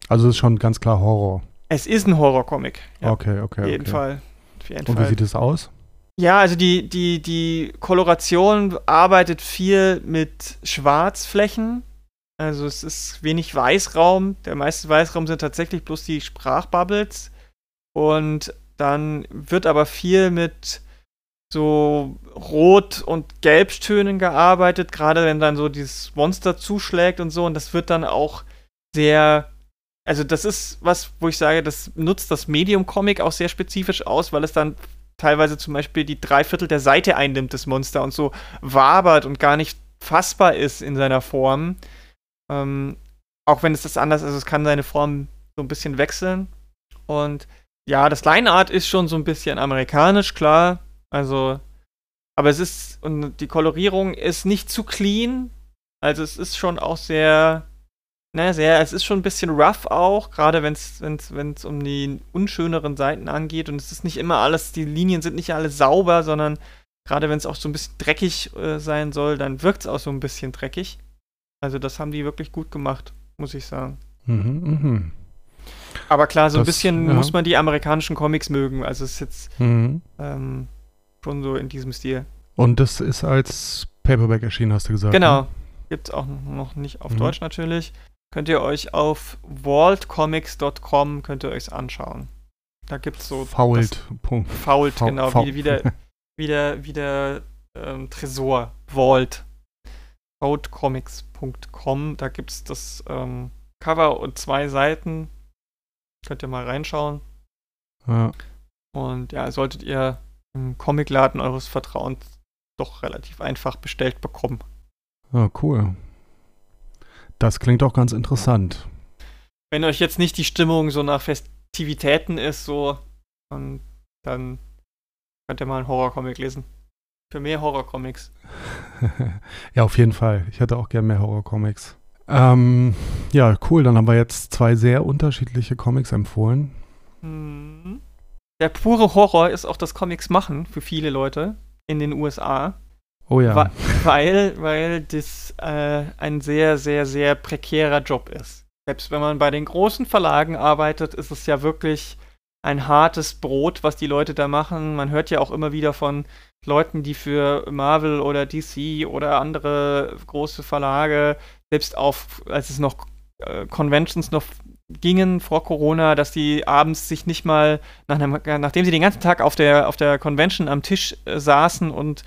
Also es ist schon ganz klar Horror. Es ist ein Horrorcomic. Ja, okay, okay. auf jeden okay. Fall. Auf jeden Und wie Fall. sieht es aus? Ja, also die, die, die Koloration arbeitet viel mit Schwarzflächen. Also es ist wenig Weißraum. Der meiste Weißraum sind tatsächlich bloß die Sprachbubbles. Und dann wird aber viel mit so Rot- und Gelbtönen gearbeitet, gerade wenn dann so dieses Monster zuschlägt und so. Und das wird dann auch sehr. Also, das ist was, wo ich sage, das nutzt das Medium-Comic auch sehr spezifisch aus, weil es dann teilweise zum Beispiel die Dreiviertel der Seite einnimmt, das Monster, und so wabert und gar nicht fassbar ist in seiner Form. Ähm, auch wenn es das anders ist, es kann seine Form so ein bisschen wechseln. Und ja, das Lineart ist schon so ein bisschen amerikanisch, klar. Also, aber es ist, und die Kolorierung ist nicht zu clean. Also es ist schon auch sehr, naja, sehr, es ist schon ein bisschen rough auch, gerade wenn es wenn's um die unschöneren Seiten angeht. Und es ist nicht immer alles, die Linien sind nicht alle sauber, sondern gerade wenn es auch so ein bisschen dreckig äh, sein soll, dann wirkt es auch so ein bisschen dreckig. Also das haben die wirklich gut gemacht, muss ich sagen. Mhm, mhm. Aber klar, so ein Das- bisschen ja. muss man die amerikanischen Comics mögen. Also es ist jetzt Mhm. ähm, schon so in diesem Stil. Und das ist als Paperback erschienen, hast du gesagt. Genau. Ne? Gibt's auch noch nicht auf Mhm. Deutsch natürlich. Könnt ihr euch auf vaultcomics.com könnt ihr euch's anschauen. Da gibt's so Fault. Punkt. Fault, Fa- genau, Fa- wie, wie der, wie der, wie der ähm, Tresor. Vault. Vaultcomics.com. Da gibt's das ähm, Cover und zwei Seiten. Könnt ihr mal reinschauen. Ja. Und ja, solltet ihr im Comicladen eures Vertrauens doch relativ einfach bestellt bekommen. ja, cool. Das klingt auch ganz interessant. Wenn euch jetzt nicht die Stimmung so nach Festivitäten ist, so, und dann könnt ihr mal einen Horrorcomic lesen. Für mehr Horrorcomics. ja, auf jeden Fall. Ich hätte auch gern mehr Horrorcomics. Ähm, ja, cool. Dann haben wir jetzt zwei sehr unterschiedliche Comics empfohlen. Mhm. Der pure Horror ist auch das Comics machen für viele Leute in den USA. Oh ja. Weil, weil das äh, ein sehr, sehr, sehr prekärer Job ist. Selbst wenn man bei den großen Verlagen arbeitet, ist es ja wirklich ein hartes Brot, was die Leute da machen. Man hört ja auch immer wieder von Leuten, die für Marvel oder DC oder andere große Verlage, selbst auf, als es noch äh, Conventions noch gingen vor Corona, dass die abends sich nicht mal, nach einem, nachdem sie den ganzen Tag auf der, auf der Convention am Tisch äh, saßen und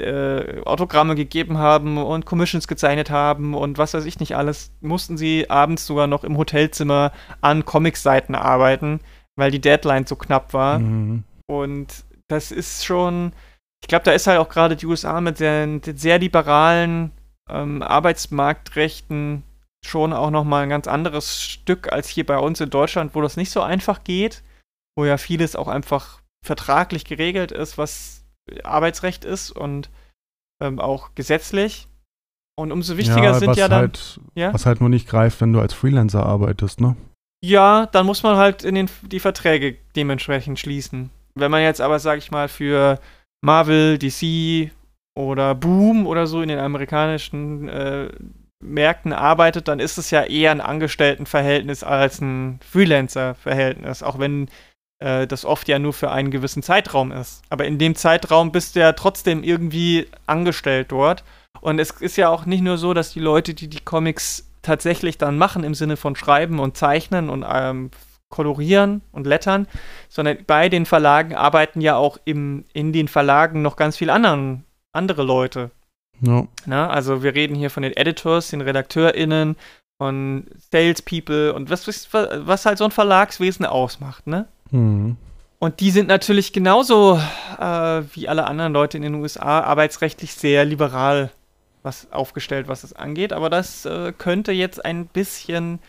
äh, Autogramme gegeben haben und Commissions gezeichnet haben und was weiß ich nicht alles, mussten sie abends sogar noch im Hotelzimmer an Comicseiten arbeiten, weil die Deadline so knapp war. Mhm. Und das ist schon, ich glaube, da ist halt auch gerade die USA mit den, den sehr liberalen ähm, Arbeitsmarktrechten schon auch nochmal ein ganz anderes Stück als hier bei uns in Deutschland, wo das nicht so einfach geht, wo ja vieles auch einfach vertraglich geregelt ist, was Arbeitsrecht ist und ähm, auch gesetzlich. Und umso wichtiger sind was ja dann. Halt, Ja? Was halt nur nicht greift, wenn du als Freelancer arbeitest, ne? Ja, dann muss man halt in den, die Verträge dementsprechend schließen. Wenn man jetzt aber, sag ich mal, für Marvel, DC oder Boom oder so in den amerikanischen äh, Märkten arbeitet, dann ist es ja eher ein Angestelltenverhältnis als ein Freelancer-Verhältnis, auch wenn äh, das oft ja nur für einen gewissen Zeitraum ist. Aber in dem Zeitraum bist du ja trotzdem irgendwie angestellt dort. Und es ist ja auch nicht nur so, dass die Leute, die die Comics tatsächlich dann machen, im Sinne von Schreiben und Zeichnen und ähm, kolorieren und lettern, sondern bei den Verlagen arbeiten ja auch im, in den Verlagen noch ganz viele anderen, andere Leute. No. Na, also wir reden hier von den Editors, den RedakteurInnen, von Salespeople und was, was, halt so ein Verlagswesen ausmacht, ne? Mhm. Und die sind natürlich genauso äh, wie alle anderen Leute in den USA arbeitsrechtlich sehr liberal was aufgestellt, was das angeht. Aber das äh, könnte jetzt ein bisschen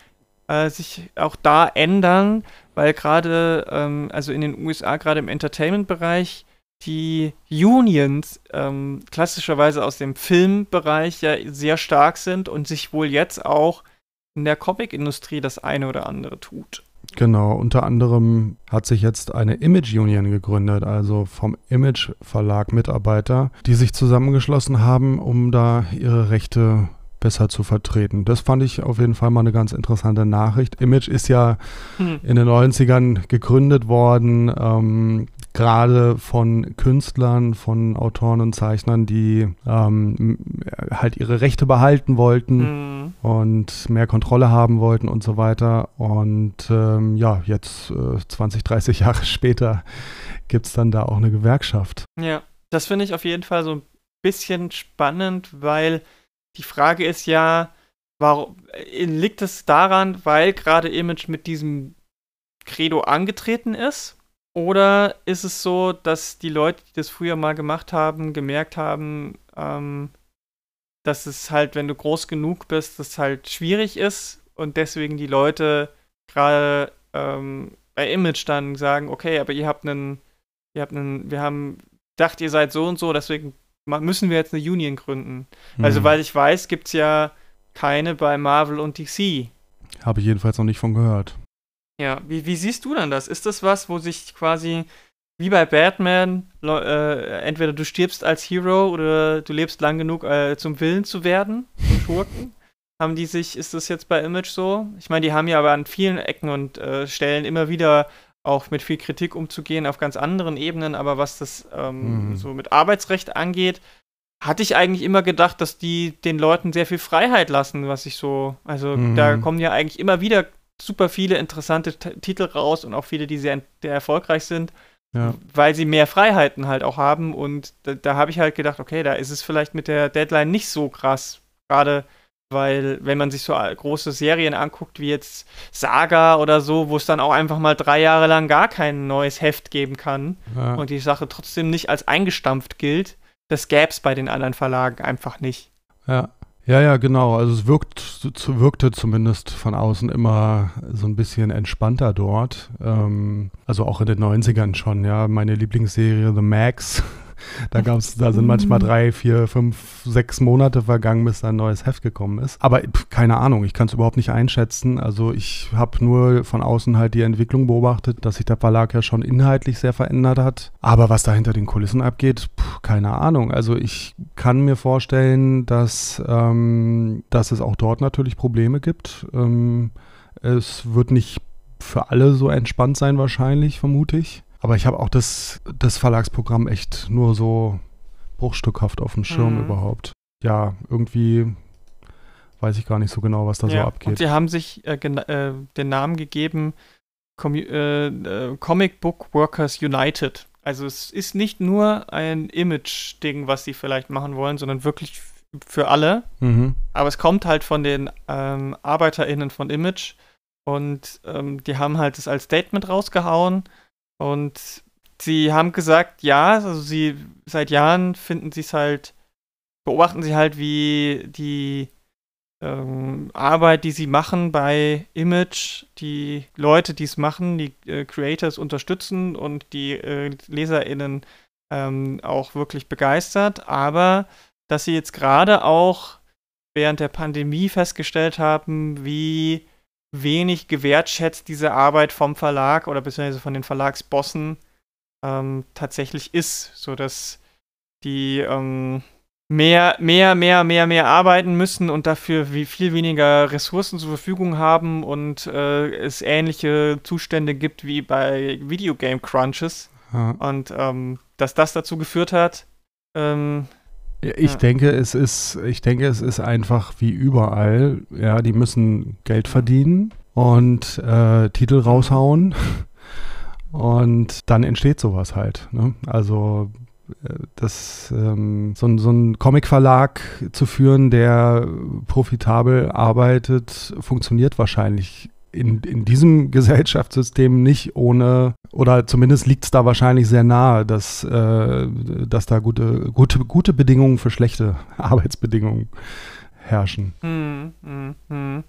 äh, sich auch da ändern, weil gerade, ähm, also in den USA, gerade im Entertainment-Bereich, die Unions ähm, klassischerweise aus dem Filmbereich ja sehr stark sind und sich wohl jetzt auch in der Comic-Industrie das eine oder andere tut. Genau, unter anderem hat sich jetzt eine Image Union gegründet, also vom Image Verlag Mitarbeiter, die sich zusammengeschlossen haben, um da ihre Rechte besser zu vertreten. Das fand ich auf jeden Fall mal eine ganz interessante Nachricht. Image ist ja hm. in den 90ern gegründet worden, ähm, gerade von Künstlern, von Autoren und Zeichnern, die ähm, halt ihre Rechte behalten wollten hm. und mehr Kontrolle haben wollten und so weiter. Und ähm, ja, jetzt äh, 20, 30 Jahre später gibt es dann da auch eine Gewerkschaft. Ja, das finde ich auf jeden Fall so ein bisschen spannend, weil die Frage ist ja, warum äh, liegt es daran, weil gerade Image mit diesem Credo angetreten ist? Oder ist es so, dass die Leute, die das früher mal gemacht haben, gemerkt haben, ähm, dass es halt, wenn du groß genug bist, das halt schwierig ist und deswegen die Leute gerade ähm, bei Image dann sagen, okay, aber ihr habt einen, ihr habt einen, wir haben gedacht, ihr seid so und so, deswegen müssen wir jetzt eine Union gründen. Mhm. Also, weil ich weiß, gibt es ja keine bei Marvel und DC. Habe ich jedenfalls noch nicht von gehört. Ja, wie, wie siehst du dann das? Ist das was, wo sich quasi wie bei Batman, äh, entweder du stirbst als Hero oder du lebst lang genug, äh, zum Willen zu werden, zum Schurken? haben die sich, ist das jetzt bei Image so? Ich meine, die haben ja aber an vielen Ecken und äh, Stellen immer wieder auch mit viel Kritik umzugehen auf ganz anderen Ebenen, aber was das ähm, mhm. so mit Arbeitsrecht angeht, hatte ich eigentlich immer gedacht, dass die den Leuten sehr viel Freiheit lassen, was ich so, also mhm. da kommen ja eigentlich immer wieder super viele interessante T Titel raus und auch viele, die sehr, sehr erfolgreich sind, ja. weil sie mehr Freiheiten halt auch haben und da, da habe ich halt gedacht, okay, da ist es vielleicht mit der Deadline nicht so krass, gerade weil wenn man sich so große Serien anguckt, wie jetzt Saga oder so, wo es dann auch einfach mal drei Jahre lang gar kein neues Heft geben kann ja. und die Sache trotzdem nicht als eingestampft gilt, das gäbe es bei den anderen Verlagen einfach nicht. Ja. Ja, ja, genau. Also es wirkt, wirkte zumindest von außen immer so ein bisschen entspannter dort. Ähm, also auch in den 90ern schon, ja. Meine Lieblingsserie The Max da gab's, da sind manchmal drei, vier, fünf, sechs Monate vergangen, bis da ein neues Heft gekommen ist. Aber pff, keine Ahnung, ich kann es überhaupt nicht einschätzen. Also ich habe nur von außen halt die Entwicklung beobachtet, dass sich der Verlag ja schon inhaltlich sehr verändert hat. Aber was da hinter den Kulissen abgeht, pff, keine Ahnung. Also ich kann mir vorstellen, dass, ähm, dass es auch dort natürlich Probleme gibt. Ähm, es wird nicht für alle so entspannt sein wahrscheinlich, vermute ich. Aber ich habe auch das, das Verlagsprogramm echt nur so bruchstückhaft auf dem Schirm mhm. überhaupt. Ja, irgendwie weiß ich gar nicht so genau, was da ja, so abgeht. Und sie haben sich äh, äh, den Namen gegeben Com äh, äh, Comic Book Workers United. Also es ist nicht nur ein Image-Ding, was sie vielleicht machen wollen, sondern wirklich für alle. Mhm. Aber es kommt halt von den ähm, ArbeiterInnen von Image und ähm, die haben halt das als Statement rausgehauen und sie haben gesagt, ja, also sie seit Jahren finden sie es halt, beobachten sie halt, wie die ähm, Arbeit, die sie machen bei Image, die Leute, die es machen, die äh, Creators unterstützen und die äh, LeserInnen ähm, auch wirklich begeistert, aber dass sie jetzt gerade auch während der Pandemie festgestellt haben, wie wenig gewertschätzt diese Arbeit vom Verlag oder beziehungsweise von den Verlagsbossen ähm, tatsächlich ist, sodass die ähm, mehr, mehr, mehr, mehr, mehr arbeiten müssen und dafür wie viel weniger Ressourcen zur Verfügung haben und äh, es ähnliche Zustände gibt wie bei Videogame Crunches. Ja. Und ähm, dass das dazu geführt hat, ähm, ich ja. denke, es ist, ich denke, es ist einfach wie überall. Ja, die müssen Geld verdienen und äh, Titel raushauen. Und dann entsteht sowas halt. Ne? Also äh, das, ähm, so, so einen Comic-Verlag zu führen, der profitabel arbeitet, funktioniert wahrscheinlich in, in diesem Gesellschaftssystem nicht ohne, oder zumindest liegt es da wahrscheinlich sehr nahe, dass, äh, dass da gute, gute, gute Bedingungen für schlechte Arbeitsbedingungen herrschen. Hm, hm, hm.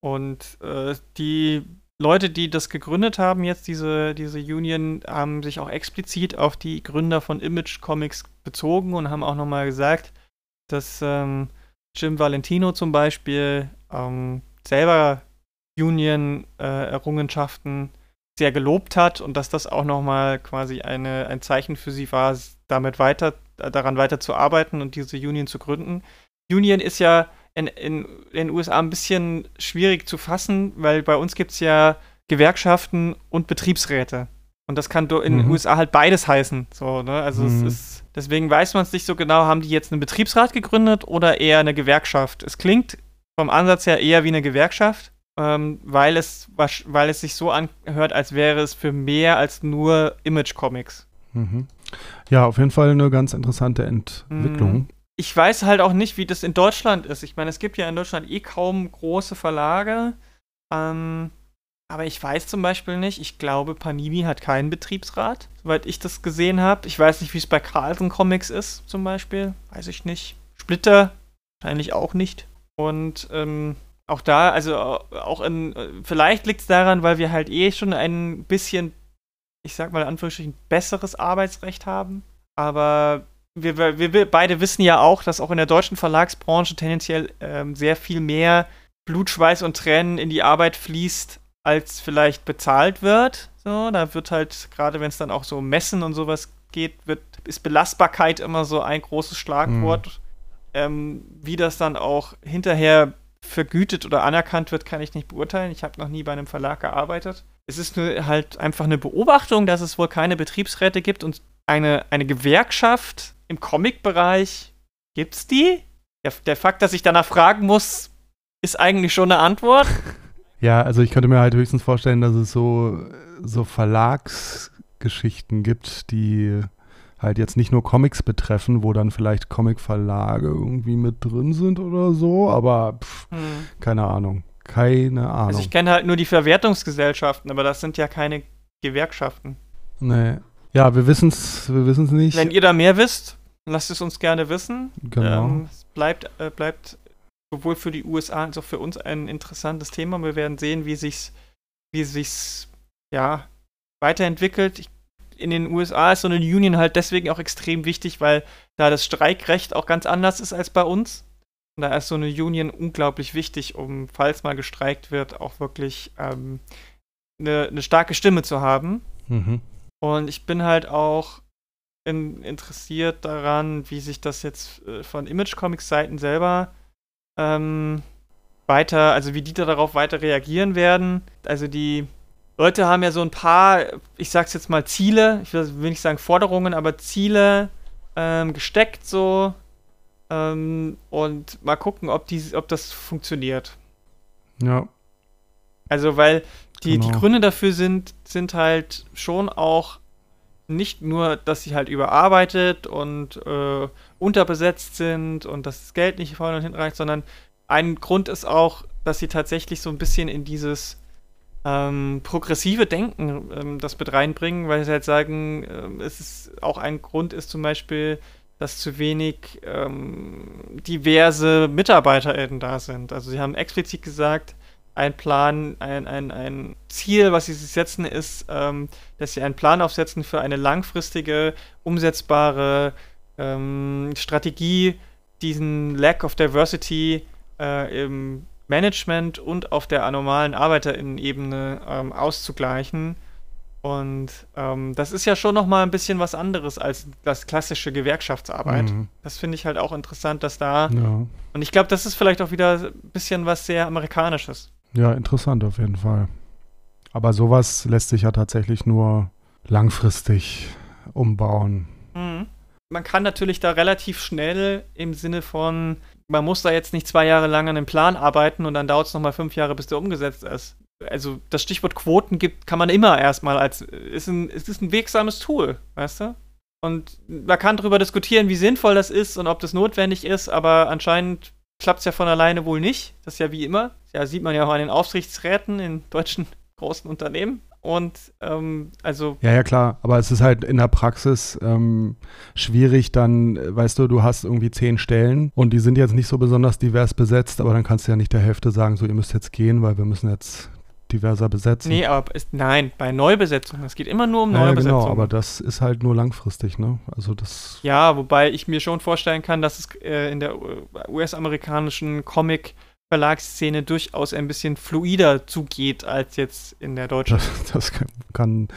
Und äh, die Leute, die das gegründet haben, jetzt diese, diese Union, haben sich auch explizit auf die Gründer von Image Comics bezogen und haben auch nochmal gesagt, dass ähm, Jim Valentino zum Beispiel ähm, selber Union-Errungenschaften äh, sehr gelobt hat und dass das auch nochmal quasi eine, ein Zeichen für sie war, damit weiter, daran weiter zu arbeiten und diese Union zu gründen. Union ist ja in, in, in den USA ein bisschen schwierig zu fassen, weil bei uns gibt es ja Gewerkschaften und Betriebsräte. Und das kann in den mhm. USA halt beides heißen. So, ne? Also mhm. es ist, deswegen weiß man es nicht so genau, haben die jetzt einen Betriebsrat gegründet oder eher eine Gewerkschaft? Es klingt vom Ansatz her eher wie eine Gewerkschaft, ähm, weil, es, weil es sich so anhört, als wäre es für mehr als nur Image-Comics. Mhm. Ja, auf jeden Fall eine ganz interessante Entwicklung. Mhm. Ich weiß halt auch nicht, wie das in Deutschland ist. Ich meine, es gibt ja in Deutschland eh kaum große Verlage. Ähm, aber ich weiß zum Beispiel nicht, ich glaube, Panini hat keinen Betriebsrat, soweit ich das gesehen habe. Ich weiß nicht, wie es bei Carlsen Comics ist, zum Beispiel. Weiß ich nicht. Splitter wahrscheinlich auch nicht. Und ähm, auch da, also auch in, vielleicht liegt es daran, weil wir halt eh schon ein bisschen, ich sag mal in Anführungsstrichen, besseres Arbeitsrecht haben. Aber wir, wir, wir beide wissen ja auch, dass auch in der deutschen Verlagsbranche tendenziell ähm, sehr viel mehr Blut, Schweiß und Tränen in die Arbeit fließt, als vielleicht bezahlt wird. So, da wird halt, gerade wenn es dann auch so um Messen und sowas geht, wird, ist Belastbarkeit immer so ein großes Schlagwort. Mhm. Ähm, wie das dann auch hinterher vergütet oder anerkannt wird, kann ich nicht beurteilen. Ich habe noch nie bei einem Verlag gearbeitet. Es ist nur halt einfach eine Beobachtung, dass es wohl keine Betriebsräte gibt und eine, eine Gewerkschaft im Comic-Bereich. Gibt's die? Der, der Fakt, dass ich danach fragen muss, ist eigentlich schon eine Antwort. Ja, also ich könnte mir halt höchstens vorstellen, dass es so, so Verlagsgeschichten gibt, die halt jetzt nicht nur Comics betreffen, wo dann vielleicht Comicverlage irgendwie mit drin sind oder so, aber pff, hm. keine Ahnung. Keine Ahnung. Also ich kenne halt nur die Verwertungsgesellschaften, aber das sind ja keine Gewerkschaften. Nee. Ja, wir wissen es wir wissen's nicht. Wenn ihr da mehr wisst, lasst es uns gerne wissen. Genau. Ähm, es bleibt, äh, bleibt sowohl für die USA als auch für uns ein interessantes Thema. Wir werden sehen, wie sich's, wie sich's ja, weiterentwickelt. Ich in den USA ist so eine Union halt deswegen auch extrem wichtig, weil da das Streikrecht auch ganz anders ist als bei uns. Und da ist so eine Union unglaublich wichtig, um, falls mal gestreikt wird, auch wirklich ähm, eine, eine, starke Stimme zu haben. Mhm. Und ich bin halt auch in, interessiert daran, wie sich das jetzt äh, von Image Comics Seiten selber ähm, weiter, also wie die da darauf weiter reagieren werden. Also die Leute haben ja so ein paar, ich sag's jetzt mal Ziele, ich will nicht sagen Forderungen, aber Ziele ähm, gesteckt so. Ähm, und mal gucken, ob, die, ob das funktioniert. Ja. Also, weil die, genau. die Gründe dafür sind, sind halt schon auch nicht nur, dass sie halt überarbeitet und äh, unterbesetzt sind und dass das Geld nicht vorne und hinten reicht, sondern ein Grund ist auch, dass sie tatsächlich so ein bisschen in dieses ähm, progressive Denken ähm, das mit reinbringen, weil sie halt sagen, ähm, es ist auch ein Grund ist zum Beispiel, dass zu wenig ähm, diverse MitarbeiterInnen da sind. Also sie haben explizit gesagt, ein Plan, ein, ein, ein Ziel, was sie sich setzen, ist, ähm, dass sie einen Plan aufsetzen für eine langfristige, umsetzbare ähm, Strategie, diesen Lack of Diversity äh, im Management und auf der normalen ArbeiterInnen-Ebene ähm, auszugleichen. Und ähm, das ist ja schon noch mal ein bisschen was anderes als das klassische Gewerkschaftsarbeit. Mhm. Das finde ich halt auch interessant, dass da. Ja. Und ich glaube, das ist vielleicht auch wieder ein bisschen was sehr Amerikanisches. Ja, interessant auf jeden Fall. Aber sowas lässt sich ja tatsächlich nur langfristig umbauen. Mhm. Man kann natürlich da relativ schnell im Sinne von, man muss da jetzt nicht zwei Jahre lang an einem Plan arbeiten und dann dauert es nochmal fünf Jahre, bis der umgesetzt ist. Also das Stichwort Quoten gibt, kann man immer erstmal als, ist ein, es ist ein wirksames Tool, weißt du? Und man kann darüber diskutieren, wie sinnvoll das ist und ob das notwendig ist, aber anscheinend klappt es ja von alleine wohl nicht. Das ist ja wie immer. Ja, sieht man ja auch an den Aufsichtsräten in deutschen großen Unternehmen. Und ähm, also. Ja, ja, klar. Aber es ist halt in der Praxis ähm, schwierig, dann, weißt du, du hast irgendwie zehn Stellen und die sind jetzt nicht so besonders divers besetzt, aber dann kannst du ja nicht der Hälfte sagen, so, ihr müsst jetzt gehen, weil wir müssen jetzt diverser besetzen. Nee, aber ist, nein, bei Neubesetzung. Es geht immer nur um ja, Neubesetzung. Ja, genau, aber das ist halt nur langfristig, ne? Also das. Ja, wobei ich mir schon vorstellen kann, dass es äh, in der US-amerikanischen Comic- Verlagsszene durchaus ein bisschen fluider zugeht als jetzt in der deutschen. Das, das kann, kann,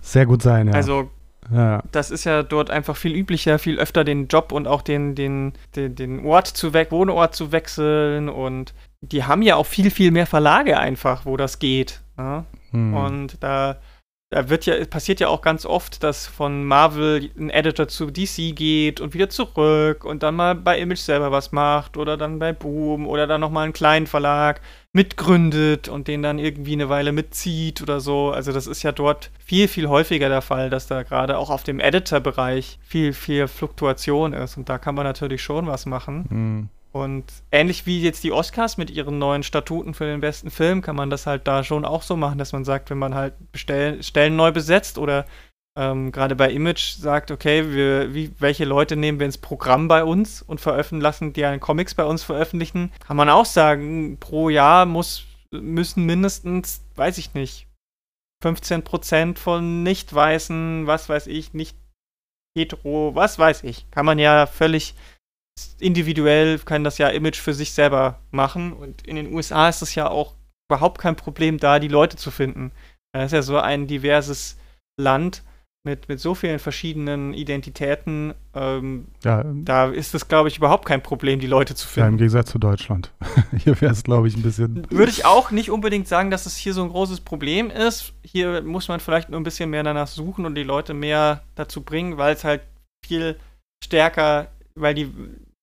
sehr gut sein, ja. Also ja. das ist ja dort einfach viel üblicher, viel öfter den Job und auch den, den, den, den Ort zu weg, Wohnort zu wechseln und die haben ja auch viel, viel mehr Verlage einfach, wo das geht. Ne? Hm. Und da da wird ja, passiert ja auch ganz oft, dass von Marvel ein Editor zu DC geht und wieder zurück und dann mal bei Image selber was macht oder dann bei Boom oder dann nochmal einen kleinen Verlag mitgründet und den dann irgendwie eine Weile mitzieht oder so. Also das ist ja dort viel, viel häufiger der Fall, dass da gerade auch auf dem Editor-Bereich viel, viel Fluktuation ist und da kann man natürlich schon was machen. Mhm. Und ähnlich wie jetzt die Oscars mit ihren neuen Statuten für den besten Film, kann man das halt da schon auch so machen, dass man sagt, wenn man halt Stellen, Stellen neu besetzt oder ähm, gerade bei Image sagt, okay, wir, wie, welche Leute nehmen wir ins Programm bei uns und veröffentlichen lassen, die einen Comics bei uns veröffentlichen, kann man auch sagen, pro Jahr muss, müssen mindestens, weiß ich nicht, 15% von nicht weißen, was weiß ich, nicht hetero, was weiß ich, kann man ja völlig individuell kann das ja Image für sich selber machen. Und in den USA ist es ja auch überhaupt kein Problem, da die Leute zu finden. Das ist ja so ein diverses Land mit, mit so vielen verschiedenen Identitäten. Ähm, ja, da ist es, glaube ich, überhaupt kein Problem, die Leute zu finden. Ja, im Gegensatz zu Deutschland. hier wäre es, glaube ich, ein bisschen. Würde ich auch nicht unbedingt sagen, dass es hier so ein großes Problem ist. Hier muss man vielleicht nur ein bisschen mehr danach suchen und die Leute mehr dazu bringen, weil es halt viel stärker, weil die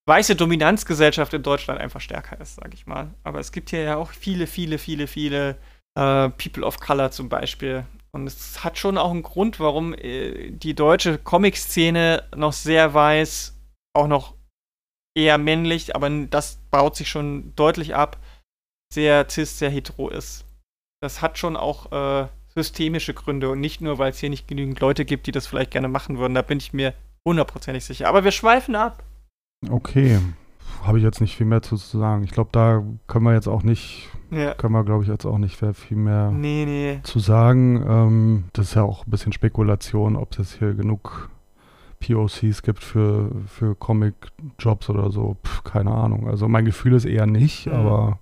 weiße Dominanzgesellschaft in Deutschland einfach stärker ist, sage ich mal. Aber es gibt hier ja auch viele, viele, viele, viele äh, People of Color zum Beispiel. Und es hat schon auch einen Grund, warum äh, die deutsche Comic-Szene noch sehr weiß, auch noch eher männlich, aber das baut sich schon deutlich ab, sehr cis, sehr hetero ist. Das hat schon auch äh, systemische Gründe und nicht nur, weil es hier nicht genügend Leute gibt, die das vielleicht gerne machen würden. Da bin ich mir hundertprozentig sicher. Aber wir schweifen ab. Okay. Habe ich jetzt nicht viel mehr zu sagen. Ich glaube, da können wir jetzt auch nicht, ja. können wir, glaube ich, jetzt auch nicht viel mehr nee, nee. zu sagen. Ähm, das ist ja auch ein bisschen Spekulation, ob es jetzt hier genug POCs gibt für, für Comic-Jobs oder so. Pff, keine Ahnung. Also mein Gefühl ist eher nicht, mhm. aber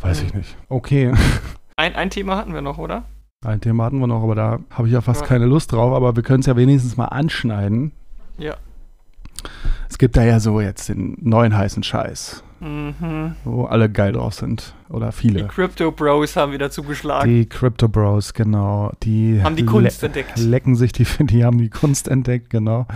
weiß mhm. ich nicht. Okay. Ein, ein Thema hatten wir noch, oder? Ein Thema hatten wir noch, aber da habe ich ja fast ja. keine Lust drauf, aber wir können es ja wenigstens mal anschneiden. Ja. Es gibt da ja so jetzt den neuen heißen Scheiß. Mhm. Wo alle geil drauf sind. Oder viele. Die Crypto Bros haben wieder zugeschlagen. Die Crypto Bros, genau. Die haben die Kunst le entdeckt. Lecken sich die, die haben die Kunst entdeckt, genau.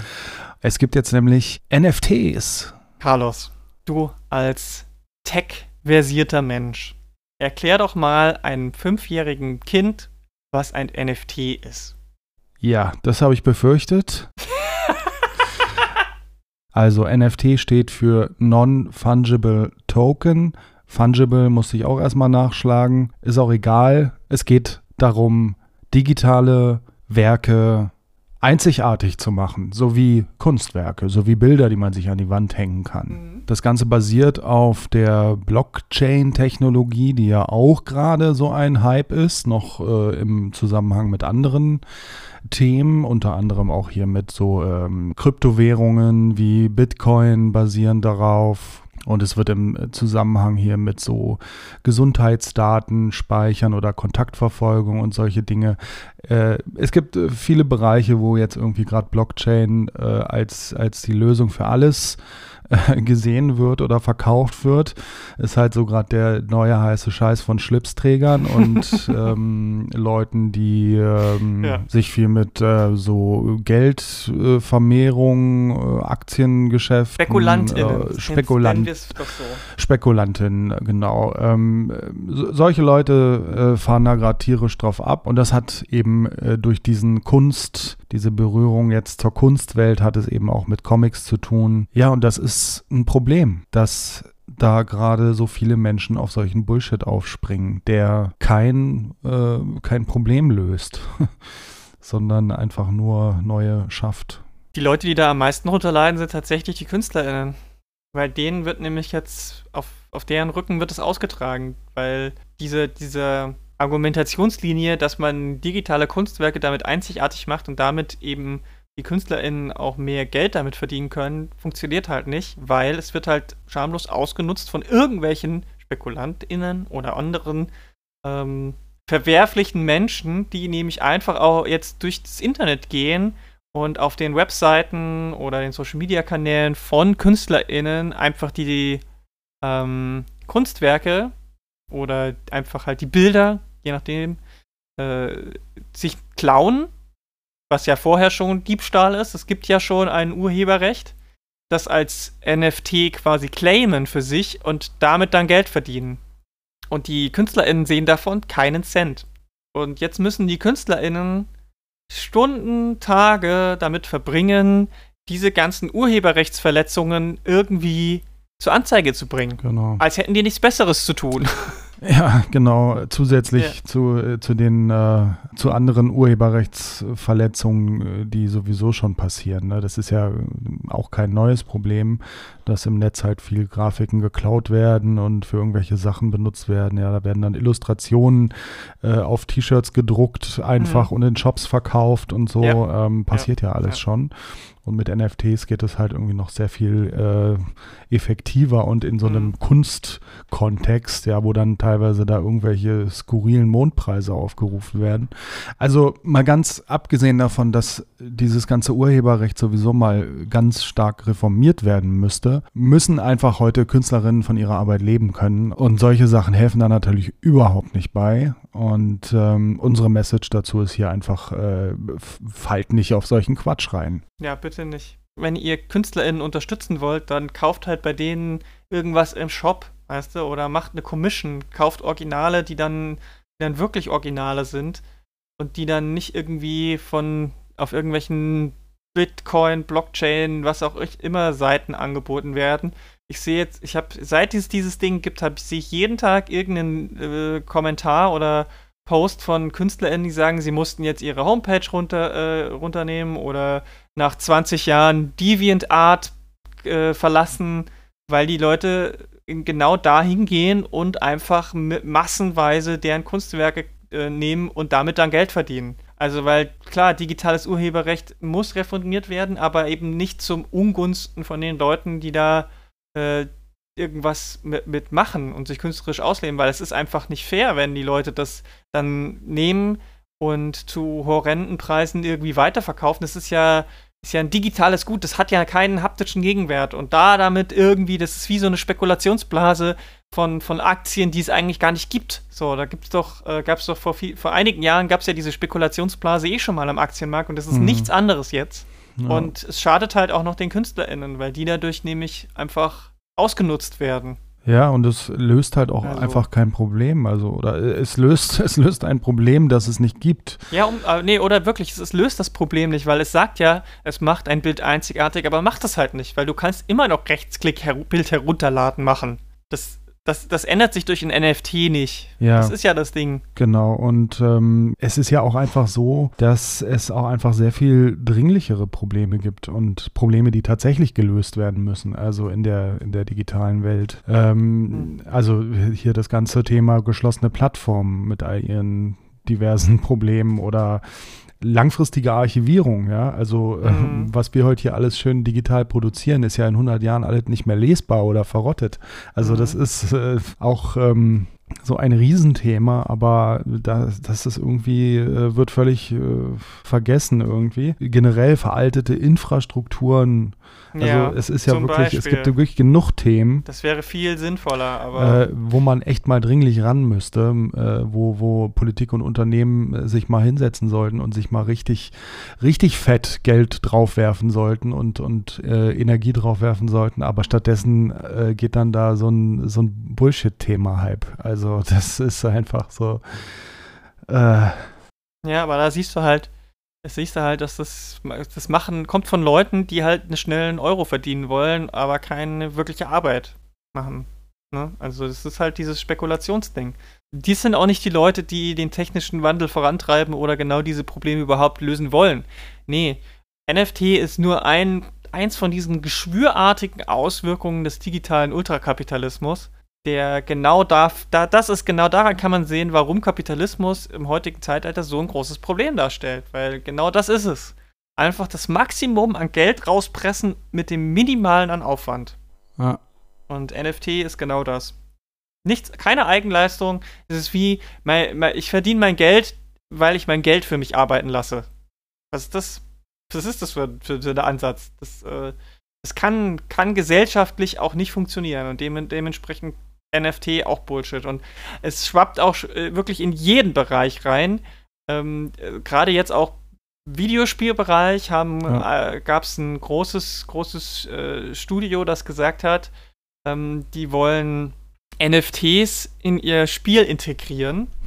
Es gibt jetzt nämlich NFTs. Carlos, du als tech-versierter Mensch, erklär doch mal einem fünfjährigen Kind, was ein NFT ist. Ja, das habe ich befürchtet. Also NFT steht für Non-Fungible Token. Fungible muss ich auch erstmal nachschlagen. Ist auch egal. Es geht darum, digitale Werke einzigartig zu machen, sowie Kunstwerke, sowie Bilder, die man sich an die Wand hängen kann. Das Ganze basiert auf der Blockchain-Technologie, die ja auch gerade so ein Hype ist, noch äh, im Zusammenhang mit anderen Themen, unter anderem auch hier mit so ähm, Kryptowährungen wie Bitcoin basieren darauf. Und es wird im Zusammenhang hier mit so Gesundheitsdaten speichern oder Kontaktverfolgung und solche Dinge. Äh, es gibt äh, viele Bereiche, wo jetzt irgendwie gerade Blockchain äh, als, als die Lösung für alles gesehen wird oder verkauft wird, ist halt so gerade der neue heiße Scheiß von Schlipsträgern und ähm, Leuten, die ähm, ja. sich viel mit äh, so Geldvermehrung, äh, Aktiengeschäften, Spekulantinnen, äh, Spekulant, so. Spekulantinnen, genau. Ähm, so, solche Leute äh, fahren da gerade tierisch drauf ab und das hat eben äh, durch diesen Kunst, diese Berührung jetzt zur Kunstwelt hat es eben auch mit Comics zu tun. Ja, und das ist ein Problem, dass da gerade so viele Menschen auf solchen Bullshit aufspringen, der kein, äh, kein Problem löst, sondern einfach nur neue schafft. Die Leute, die da am meisten runterleiden, sind tatsächlich die KünstlerInnen. Weil denen wird nämlich jetzt, auf, auf deren Rücken wird es ausgetragen, weil diese, diese Argumentationslinie, dass man digitale Kunstwerke damit einzigartig macht und damit eben die KünstlerInnen auch mehr Geld damit verdienen können, funktioniert halt nicht, weil es wird halt schamlos ausgenutzt von irgendwelchen SpekulantInnen oder anderen ähm, verwerflichen Menschen, die nämlich einfach auch jetzt durch das Internet gehen und auf den Webseiten oder den Social Media Kanälen von KünstlerInnen einfach die, ähm, Kunstwerke oder einfach halt die Bilder, je nachdem, äh, sich klauen was ja vorher schon Diebstahl ist. Es gibt ja schon ein Urheberrecht, das als NFT quasi claimen für sich und damit dann Geld verdienen. Und die KünstlerInnen sehen davon keinen Cent. Und jetzt müssen die KünstlerInnen Stunden, Tage damit verbringen, diese ganzen Urheberrechtsverletzungen irgendwie zur Anzeige zu bringen. Genau. Als hätten die nichts Besseres zu tun. Ja, genau. Zusätzlich ja. zu, äh, zu den äh, zu anderen Urheberrechtsverletzungen, äh, die sowieso schon passieren. Ne? Das ist ja auch kein neues Problem, dass im Netz halt viel Grafiken geklaut werden und für irgendwelche Sachen benutzt werden. Ja, da werden dann Illustrationen äh, auf T-Shirts gedruckt, einfach mhm. und in Shops verkauft und so. Ja. Ähm, passiert ja, ja alles schon. Und mit NFTs geht es halt irgendwie noch sehr viel äh, effektiver und in so einem mhm. Kunstkontext, ja, wo dann teilweise da irgendwelche skurrilen Mondpreise aufgerufen werden. Also mal ganz abgesehen davon, dass dieses ganze Urheberrecht sowieso mal ganz stark reformiert werden müsste, müssen einfach heute Künstlerinnen von ihrer Arbeit leben können. Und solche Sachen helfen da natürlich überhaupt nicht bei. Und ähm, unsere Message dazu ist hier einfach, äh, fallt nicht auf solchen Quatsch rein. Ja, bitte nicht. Wenn ihr KünstlerInnen unterstützen wollt, dann kauft halt bei denen irgendwas im Shop, weißt du, oder macht eine Commission, kauft Originale, die dann, die dann wirklich Originale sind und die dann nicht irgendwie von auf irgendwelchen Bitcoin, Blockchain, was auch immer Seiten angeboten werden. Ich sehe jetzt, ich habe, seit es dieses Ding gibt, habe sehe ich jeden Tag irgendeinen äh, Kommentar oder Post von KünstlerInnen, die sagen, sie mussten jetzt ihre Homepage runter, äh, runternehmen oder nach 20 Jahren DeviantArt äh, verlassen, weil die Leute genau dahin gehen und einfach massenweise deren Kunstwerke äh, nehmen und damit dann Geld verdienen. Also, weil klar, digitales Urheberrecht muss reformiert werden, aber eben nicht zum Ungunsten von den Leuten, die da äh, irgendwas mit, mit, und sich künstlerisch ausleben, weil es ist einfach nicht fair, wenn die Leute das dann nehmen und zu horrenden Preisen irgendwie weiterverkaufen. Das ist ja, ist ja ein digitales Gut, das hat ja keinen haptischen Gegenwert. Und da damit irgendwie, das ist wie so eine Spekulationsblase, von, von Aktien, die es eigentlich gar nicht gibt. So, da gibt's doch, äh, gab es doch vor, viel, vor einigen Jahren gab es ja diese Spekulationsblase eh schon mal am Aktienmarkt und das ist mhm. nichts anderes jetzt. Ja. Und es schadet halt auch noch den KünstlerInnen, weil die dadurch nämlich einfach ausgenutzt werden. Ja, und es löst halt auch also. einfach kein Problem. Also, oder es löst, es löst ein Problem, das es nicht gibt. Ja, um, äh, nee, oder wirklich, es, es, löst das Problem nicht, weil es sagt ja, es macht ein Bild einzigartig, aber macht es halt nicht, weil du kannst immer noch Rechtsklick her Bild herunterladen machen. Das das, das ändert sich durch ein NFT nicht. Ja, das ist ja das Ding. Genau. Und ähm, es ist ja auch einfach so, dass es auch einfach sehr viel dringlichere Probleme gibt und Probleme, die tatsächlich gelöst werden müssen. Also in der, in der digitalen Welt. Ähm, mhm. Also hier das ganze Thema geschlossene Plattformen mit all ihren diversen Problemen oder langfristige Archivierung, ja. Also äh, Mhm. was wir heute hier alles schön digital produzieren, ist ja in 100 Jahren alles nicht mehr lesbar oder verrottet. Also Mhm. das ist äh, auch ähm, so ein Riesenthema, aber das, das ist irgendwie, äh, wird völlig äh, vergessen irgendwie. Generell veraltete Infrastrukturen, also ja, es ist ja wirklich, es Beispiel. gibt ja wirklich genug Themen, das wäre viel sinnvoller, aber äh, wo man echt mal dringlich ran müsste, äh, wo, wo Politik und Unternehmen äh, sich mal hinsetzen sollten und sich mal richtig, richtig fett Geld draufwerfen sollten und, und äh, Energie draufwerfen sollten. Aber stattdessen äh, geht dann da so ein, so ein Bullshit-Thema-Hype. Also das ist einfach so. Äh, Ja, aber da siehst du halt, das siehst du halt, dass das, das Machen kommt von Leuten, die halt einen schnellen Euro verdienen wollen, aber keine wirkliche Arbeit machen. Ne? Also das ist halt dieses Spekulationsding. Die sind auch nicht die Leute, die den technischen Wandel vorantreiben oder genau diese Probleme überhaupt lösen wollen. Nee, NFT ist nur ein, eins von diesen geschwürartigen Auswirkungen des digitalen Ultrakapitalismus, der genau darf, da, das ist genau daran kann man sehen, warum Kapitalismus im heutigen Zeitalter so ein großes Problem darstellt. Weil genau das ist es. Einfach das Maximum an Geld rauspressen mit dem Minimalen an Aufwand. ja. Und NFT ist genau das. Nichts, keine Eigenleistung. Es ist wie, mein, mein, ich verdiene mein Geld, weil ich mein Geld für mich arbeiten lasse. Was ist das? Was ist das für, für, für der Ansatz? Das, äh, das kann, kann gesellschaftlich auch nicht funktionieren und dem, dementsprechend NFT auch Bullshit. Und es schwappt auch äh, wirklich in jeden Bereich rein. Ähm, äh, Gerade jetzt auch Videospielbereich haben, Ja. äh, gab es ein großes, großes äh, Studio, das gesagt hat, ähm, die wollen NFTs in ihr Spiel integrieren.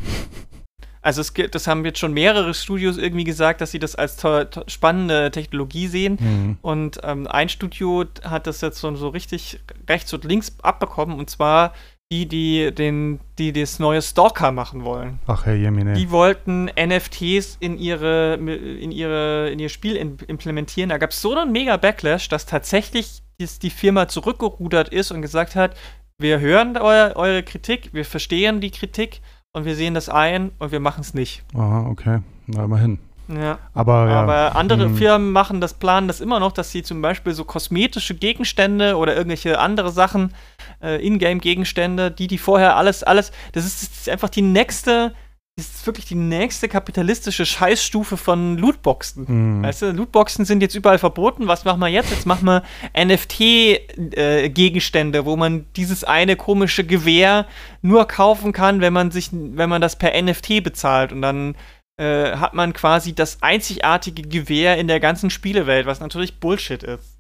Also es gibt, das haben jetzt schon mehrere Studios irgendwie gesagt, dass sie das als to to spannende Technologie sehen. Mhm. Und ähm, ein Studio hat das jetzt so, so richtig rechts und links abbekommen, und zwar die, die den, die das neue Stalker machen wollen. Ach, Herr Jemine. Die wollten NFTs in ihre, in ihre, in ihr Spiel in, implementieren. Da gab es so einen mega Backlash, dass tatsächlich die Firma zurückgerudert ist und gesagt hat, wir hören eu eure Kritik, wir verstehen die Kritik und wir sehen das ein und wir machen es nicht. Aha, okay. Na, immerhin. Ja. Aber, ja. Aber andere Mhm. Firmen machen das, planen das immer noch, dass sie zum Beispiel so kosmetische Gegenstände oder irgendwelche andere Sachen, äh, Ingame-Gegenstände, die die vorher alles, alles, das ist, das ist einfach die nächste, das ist wirklich die nächste kapitalistische Scheißstufe von Lootboxen. Mhm. Weißt du, Lootboxen sind jetzt überall verboten. Was machen wir jetzt? Jetzt machen wir NFT-Gegenstände, wo man dieses eine komische Gewehr nur kaufen kann, wenn man sich, wenn man das per NFT bezahlt. Und dann äh, hat man quasi das einzigartige Gewehr in der ganzen Spielewelt, was natürlich Bullshit ist.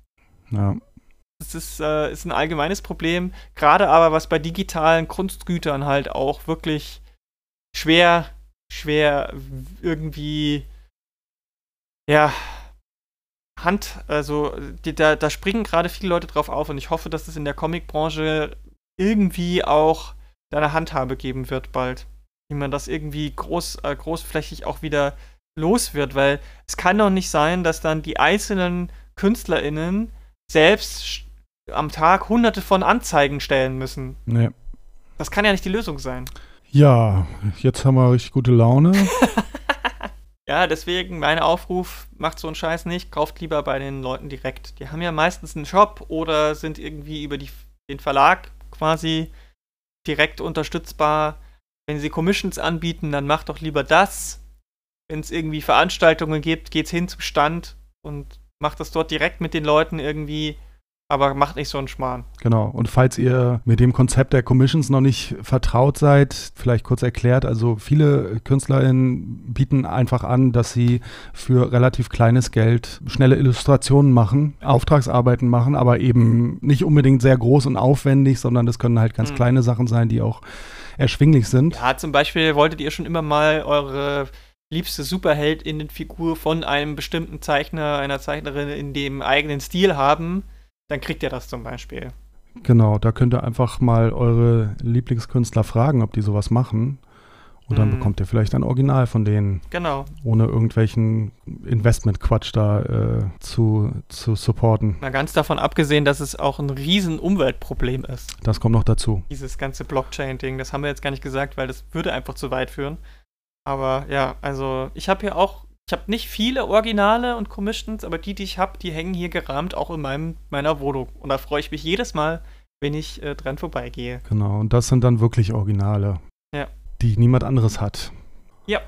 Ja. Das ist, äh, ist ein allgemeines Problem, gerade aber was bei digitalen Kunstgütern halt auch wirklich schwer, schwer irgendwie, ja, Hand, also die, da, da springen gerade viele Leute drauf auf und ich hoffe, dass es in der Comicbranche irgendwie auch da eine Handhabe geben wird bald. Wie man das irgendwie groß, äh, großflächig auch wieder los wird, weil es kann doch nicht sein, dass dann die einzelnen KünstlerInnen selbst am Tag hunderte von Anzeigen stellen müssen. Nee. Das kann ja nicht die Lösung sein. Ja, jetzt haben wir richtig gute Laune. Ja, deswegen mein Aufruf, macht so einen Scheiß nicht, kauft lieber bei den Leuten direkt. Die haben ja meistens einen Shop oder sind irgendwie über die, den Verlag quasi direkt unterstützbar. Wenn sie Commissions anbieten, dann macht doch lieber das. Wenn es irgendwie Veranstaltungen gibt, geht's hin zum Stand und macht das dort direkt mit den Leuten irgendwie, aber macht nicht so einen Schmarrn. Genau. Und falls ihr mit dem Konzept der Commissions noch nicht vertraut seid, vielleicht kurz erklärt, also viele KünstlerInnen bieten einfach an, dass sie für relativ kleines Geld schnelle Illustrationen machen, Auftragsarbeiten machen, aber eben nicht unbedingt sehr groß und aufwendig, sondern das können halt ganz Mhm. kleine Sachen sein, die auch erschwinglich sind. Ja, zum Beispiel wolltet ihr schon immer mal eure liebste Superheldinnenfigur von einem bestimmten Zeichner, einer Zeichnerin in dem eigenen Stil haben, dann kriegt ihr das zum Beispiel. Genau, da könnt ihr einfach mal eure Lieblingskünstler fragen, ob die sowas machen. Und dann Mhm. bekommt ihr vielleicht ein Original von denen, Genau. ohne irgendwelchen Investment-Quatsch da äh, zu, zu supporten. Mal ganz davon abgesehen, dass es auch ein riesen Umweltproblem ist, Das kommt noch dazu. dieses ganze Blockchain-Ding. Das haben wir jetzt gar nicht gesagt, weil das würde einfach zu weit führen. Aber ja, also ich habe hier auch Ich habe nicht viele Originale und Commissions, aber die, die ich habe, die hängen hier gerahmt auch in meinem, meiner Wohnung. Und da freue ich mich jedes Mal, wenn ich äh, dran vorbeigehe. Genau, und das sind dann wirklich Originale. Ja. Die niemand anderes hat. Ja.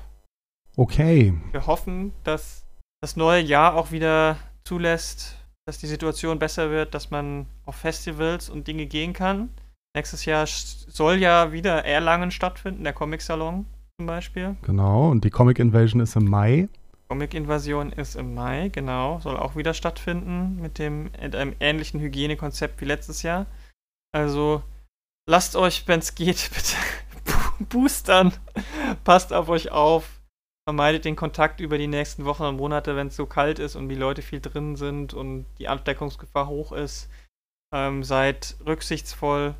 Okay. Wir hoffen, dass das neue Jahr auch wieder zulässt, dass die Situation besser wird, dass man auf Festivals und Dinge gehen kann. Nächstes Jahr soll ja wieder Erlangen stattfinden, der Comic-Salon zum Beispiel. Genau, und die Comic Invasion ist im Mai. Comic Invasion ist im Mai, genau, soll auch wieder stattfinden mit dem mit einem ähnlichen Hygienekonzept wie letztes Jahr. Also lasst euch, wenn es geht, bitte boostern. Passt auf euch auf. Vermeidet den Kontakt über die nächsten Wochen und Monate, wenn es so kalt ist und die Leute viel drin sind und die Ansteckungsgefahr hoch ist. Ähm, seid rücksichtsvoll,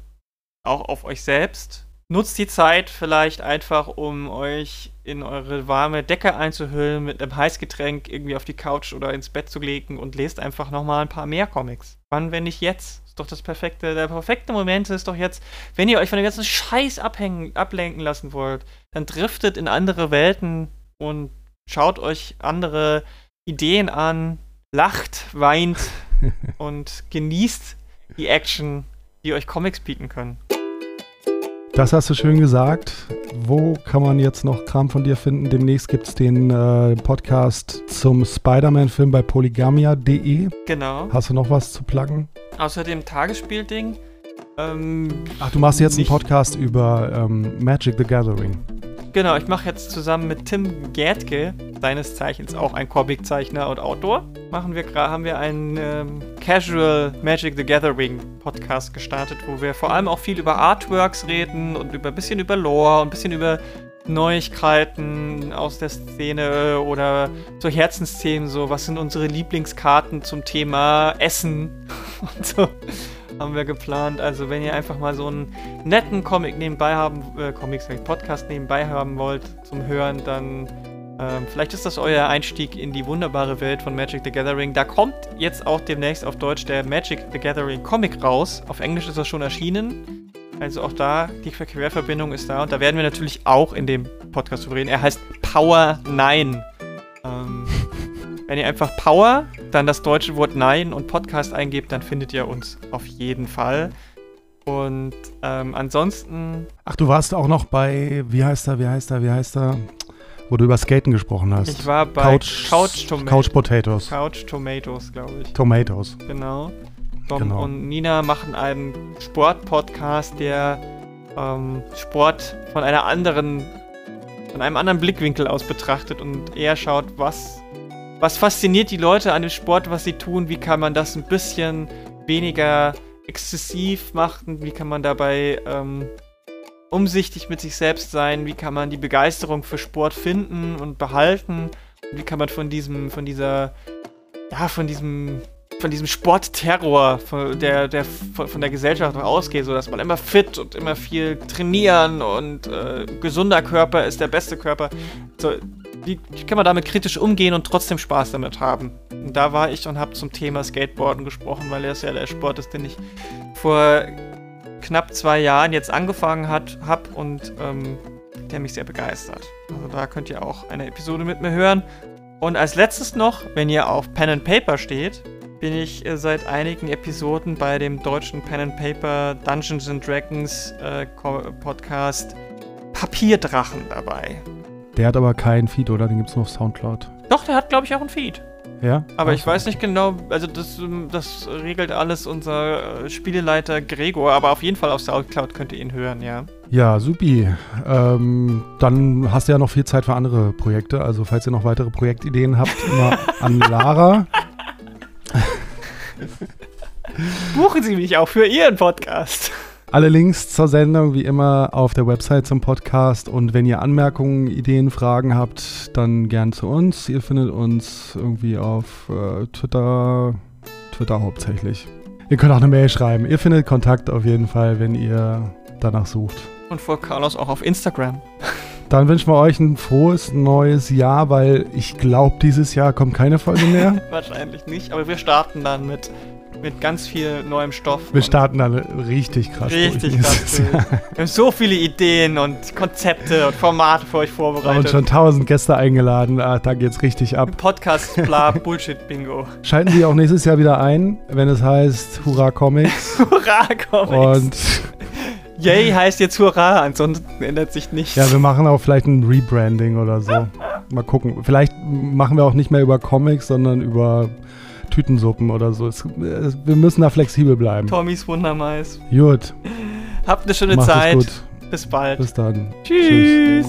auch auf euch selbst. Nutzt die Zeit vielleicht einfach, um euch in eure warme Decke einzuhüllen, mit einem Heißgetränk irgendwie auf die Couch oder ins Bett zu legen und lest einfach nochmal ein paar mehr Comics. Wann, wenn nicht jetzt? Doch das perfekte, der perfekte Moment ist doch jetzt, wenn ihr euch von dem ganzen Scheiß abhängen, ablenken lassen wollt, dann driftet in andere Welten und schaut euch andere Ideen an, lacht, weint und genießt die Action, die euch Comics bieten können. Das hast du schön gesagt. Wo kann man jetzt noch Kram von dir finden? Demnächst gibt es den äh, Podcast zum Spider-Man-Film bei polygamia.de. Genau. Hast du noch was zu pluggen? Außer dem Tagesspielding. Ähm, Ach, du machst jetzt einen Podcast über ähm, Magic the Gathering. Genau, ich mache jetzt zusammen mit Tim Gärtke, seines Zeichens auch ein Comiczeichner und Autor, machen wir haben wir einen ähm, Casual Magic the Gathering Podcast gestartet, wo wir vor allem auch viel über Artworks reden und über ein bisschen über Lore und ein bisschen über Neuigkeiten aus der Szene oder so Herzensthemen, so was sind unsere Lieblingskarten zum Thema Essen und so haben wir geplant. Also wenn ihr einfach mal so einen netten Comic nebenbei haben, äh, Comics, Podcast nebenbei haben wollt zum Hören, dann ähm, vielleicht ist das euer Einstieg in die wunderbare Welt von Magic the Gathering. Da kommt jetzt auch demnächst auf Deutsch der Magic the Gathering Comic raus. Auf Englisch ist er schon erschienen. Also auch da, die Querverbindung ist da. Und da werden wir natürlich auch in dem Podcast drüber reden. Er heißt Power 9. Ähm, wenn ihr einfach Power, dann das deutsche Wort Nein und Podcast eingebt, dann findet ihr uns auf jeden Fall. Und ähm, ansonsten. Ach, du warst auch noch bei, wie heißt er, wie heißt er, wie heißt er? Wo du über Skaten gesprochen hast. Ich war bei Couch, Couch, Toma Couch Potatoes. Couch Tomatoes, glaube ich. Tomatoes. Genau. Dom Genau. und Nina machen einen Sport-Podcast, der ähm, Sport von einer anderen, von einem anderen Blickwinkel aus betrachtet und eher schaut, was, was fasziniert die Leute an dem Sport, was sie tun, wie kann man das ein bisschen weniger exzessiv machen, wie kann man dabei ähm, umsichtig mit sich selbst sein, wie kann man die Begeisterung für Sport finden und behalten, wie kann man von diesem, von dieser, ja, von diesem von diesem Sportterror, von der, der von, der Gesellschaft ausgeht, so dass man immer fit und immer viel trainieren und äh, gesunder Körper ist der beste Körper. So, wie kann man damit kritisch umgehen und trotzdem Spaß damit haben? Und da war ich und habe zum Thema Skateboarden gesprochen, weil das ja der Sport ist, den ich vor knapp zwei Jahren jetzt angefangen hat, hab und ähm, der mich sehr begeistert. Also da könnt ihr auch eine Episode mit mir hören. Und als letztes noch, wenn ihr auf Pen and Paper steht, bin ich äh, seit einigen Episoden bei dem deutschen Pen and Paper Dungeons and Dragons äh, Podcast Papierdrachen dabei. Der hat aber keinen Feed, oder? Den gibt's nur auf Soundcloud. Doch, der hat, glaube ich, auch einen Feed. Ja? Aber ich weiß nicht genau, also das, ähm, das regelt alles unser äh, Spieleleiter Gregor, aber auf jeden Fall auf Soundcloud könnt ihr ihn hören, ja. Ja, supi. Ähm, dann hast du ja noch viel Zeit für andere Projekte. Also, falls ihr noch weitere Projektideen habt, immer an Lara. Buchen Sie mich auch für Ihren Podcast. Alle Links zur Sendung wie immer auf der Website zum Podcast. Und wenn ihr Anmerkungen, Ideen, Fragen habt, dann gern zu uns. Ihr findet uns irgendwie auf äh, Twitter, Twitter hauptsächlich. Ihr könnt auch eine Mail schreiben. Ihr findet Kontakt auf jeden Fall, wenn ihr danach sucht. Und vor Carlos auch auf Instagram. Dann wünschen wir euch ein frohes neues Jahr, weil ich glaube, dieses Jahr kommt keine Folge mehr. Wahrscheinlich nicht, aber wir starten dann mit mit ganz viel neuem Stoff. Wir starten dann richtig krass. Richtig durch. krass. durch. Wir haben so viele Ideen und Konzepte und Formate für euch vorbereitet. schon tausend Gäste eingeladen. Ah, da geht's richtig ab. Podcast bla Bullshit Bingo. Schalten Sie auch nächstes Jahr wieder ein, wenn es heißt Hurra Comics. Hurra, Comics. Und Yay heißt jetzt Hurra, ansonsten ändert sich nichts. ja, wir machen auch vielleicht ein Rebranding oder so. Mal gucken. Vielleicht machen wir auch nicht mehr über Comics, sondern über Tütensuppen oder so. Es, es, wir müssen da flexibel bleiben. Tommys Wundermais. Gut. Habt eine schöne Macht Zeit. gut. Bis bald. Bis dann. Tschüss.